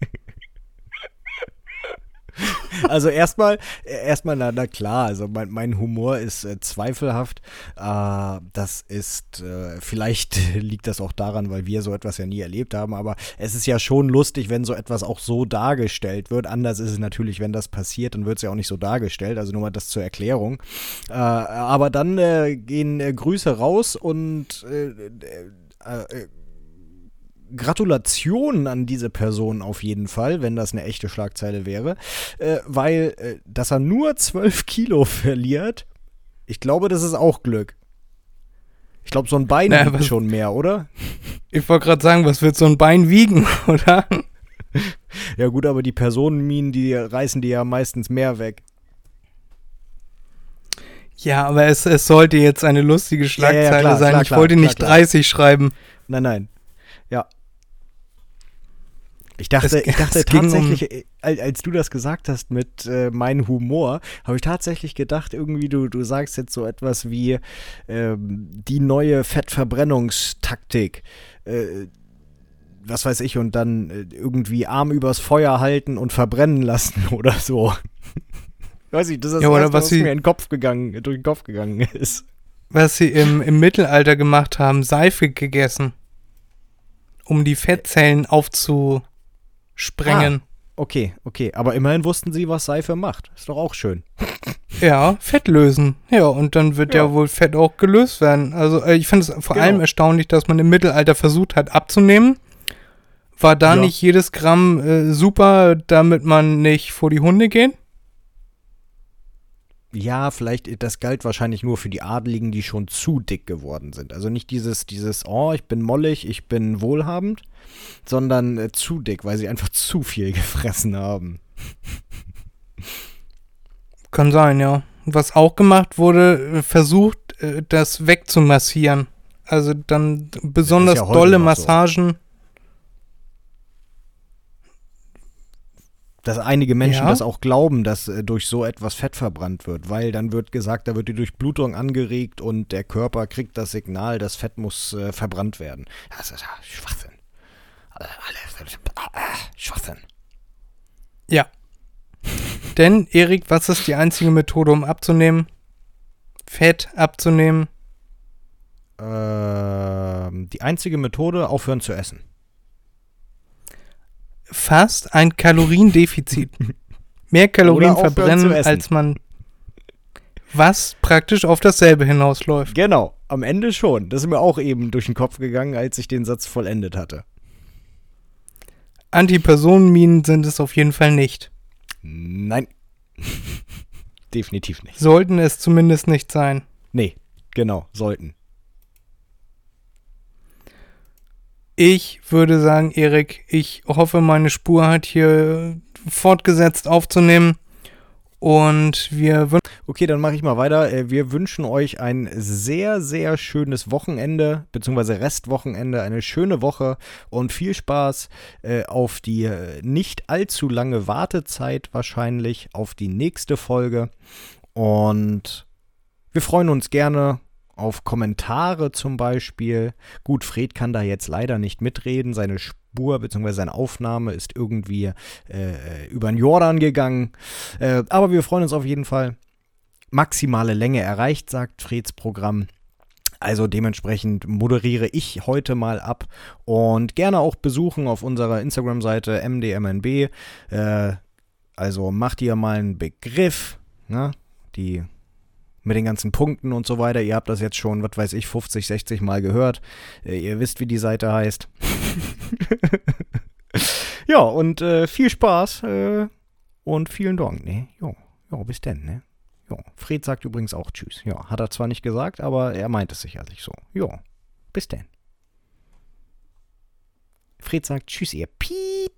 Also erstmal, äh, erstmal, na, na klar, also mein, mein Humor ist äh, zweifelhaft. Äh, das ist, äh, vielleicht liegt das auch daran, weil wir so etwas ja nie erlebt haben, aber es ist ja schon lustig, wenn so etwas auch so dargestellt wird. Anders ist es natürlich, wenn das passiert, dann wird es ja auch nicht so dargestellt. Also nur mal das zur Erklärung. Äh, aber dann äh, gehen äh, Grüße raus und Gratulationen an diese Person auf jeden Fall, wenn das eine echte Schlagzeile wäre, äh, weil, äh, dass er nur 12 Kilo verliert, ich glaube, das ist auch Glück. Ich glaube, so ein Bein Naja, wiegt was- schon mehr, oder? Ich wollte gerade sagen, was wird so ein Bein wiegen, oder? Ja gut, aber die Personenminen, die reißen die ja meistens mehr weg. Ja, aber es, es sollte jetzt eine lustige ja, Schlagzeile klar, sein. klar, ich wollte klar, nicht klar. 30 schreiben. Nein, nein. Ja. Ich dachte, Es- ich dachte ging um- tatsächlich, äh, als, du das gesagt hast mit äh, meinem Humor, habe ich tatsächlich gedacht, irgendwie du, du sagst jetzt so etwas wie ähm, die neue Fettverbrennungstaktik. Äh, was weiß ich, und dann äh, irgendwie Arm übers Feuer halten und verbrennen lassen oder so. Weiß ich, das ist das Ja, oder Erste, was was mir in den Kopf gegangen, durch den Kopf gegangen ist. Was sie im, im Mittelalter gemacht haben, Seife gegessen. Um die Fettzellen aufzusprengen. Okay, okay, aber immerhin wussten sie, was Seife macht. Ist doch auch schön. Ja, Fett lösen. Ja, und dann wird ja, Ja. wohl Fett auch gelöst werden. Also äh, ich finde es vor Genau. allem erstaunlich, dass man im Mittelalter versucht hat abzunehmen. War da Ja. nicht jedes Gramm äh, super, damit man nicht vor die Hunde geht? Ja, vielleicht, das galt wahrscheinlich nur für die Adeligen, die schon zu dick geworden sind. Also nicht dieses, dieses, oh, ich bin mollig, ich bin wohlhabend, sondern äh, zu dick, weil sie einfach zu viel gefressen haben. Kann sein, ja. Was auch gemacht wurde, äh, versucht, äh, das wegzumassieren. Also dann besonders ja dolle noch so. Dass einige Menschen Ja. das auch glauben, dass äh, durch so etwas Fett verbrannt wird, weil dann wird gesagt, da wird die Durchblutung angeregt und der Körper kriegt das Signal, das Fett muss äh, verbrannt werden. Das ist ja Schwachsinn. Alle, äh, Schwachsinn. Ja. Denn, Erik, was ist die einzige Methode, um abzunehmen? Fett abzunehmen? Ähm, die einzige Methode, aufhören zu essen. Fast ein Kaloriendefizit. Mehr Kalorien verbrennen, als man. Was praktisch auf dasselbe hinausläuft. Genau, am Ende schon. Das ist mir auch eben durch den Kopf gegangen, als ich den Satz vollendet hatte. Antipersonenminen sind es auf jeden Fall nicht. Nein. Definitiv nicht. Sollten es zumindest nicht sein. Nee, genau, sollten. Ich würde sagen, Erik, ich hoffe, meine Spur hat hier fortgesetzt aufzunehmen. Und wir Okay, dann mache ich mal weiter. Äh, Wir wünschen euch ein sehr, sehr schönes Wochenende, beziehungsweise Restwochenende, eine schöne Woche und viel Spaß äh, auf die äh, nicht allzu lange Wartezeit wahrscheinlich, auf die nächste Folge. Und wir freuen uns gerne auf Kommentare zum Beispiel. Gut, Fred kann da jetzt leider nicht mitreden. Seine Spur bzw. seine Aufnahme ist irgendwie äh, über den Jordan gegangen. Äh, aber wir freuen uns auf jeden Fall. Maximale Länge erreicht, sagt Freds Programm. Also dementsprechend moderiere ich heute mal ab und gerne auch besuchen auf unserer Instagram-Seite mdmnb. Äh, also macht ihr mal einen Begriff, ne? Die mit den ganzen Punkten und so weiter. Ihr habt das jetzt schon, was weiß ich, 50, 60 Mal gehört. Äh, ihr wisst, wie die Seite heißt. ja, und äh, viel Spaß äh, und vielen Dank. Ne? Jo, jo, bis denn, ne? Jo. Fred sagt übrigens auch Tschüss. Ja, hat er zwar nicht gesagt, aber er meint es sicherlich so. Jo, bis denn. Fred sagt Tschüss, ihr Piep.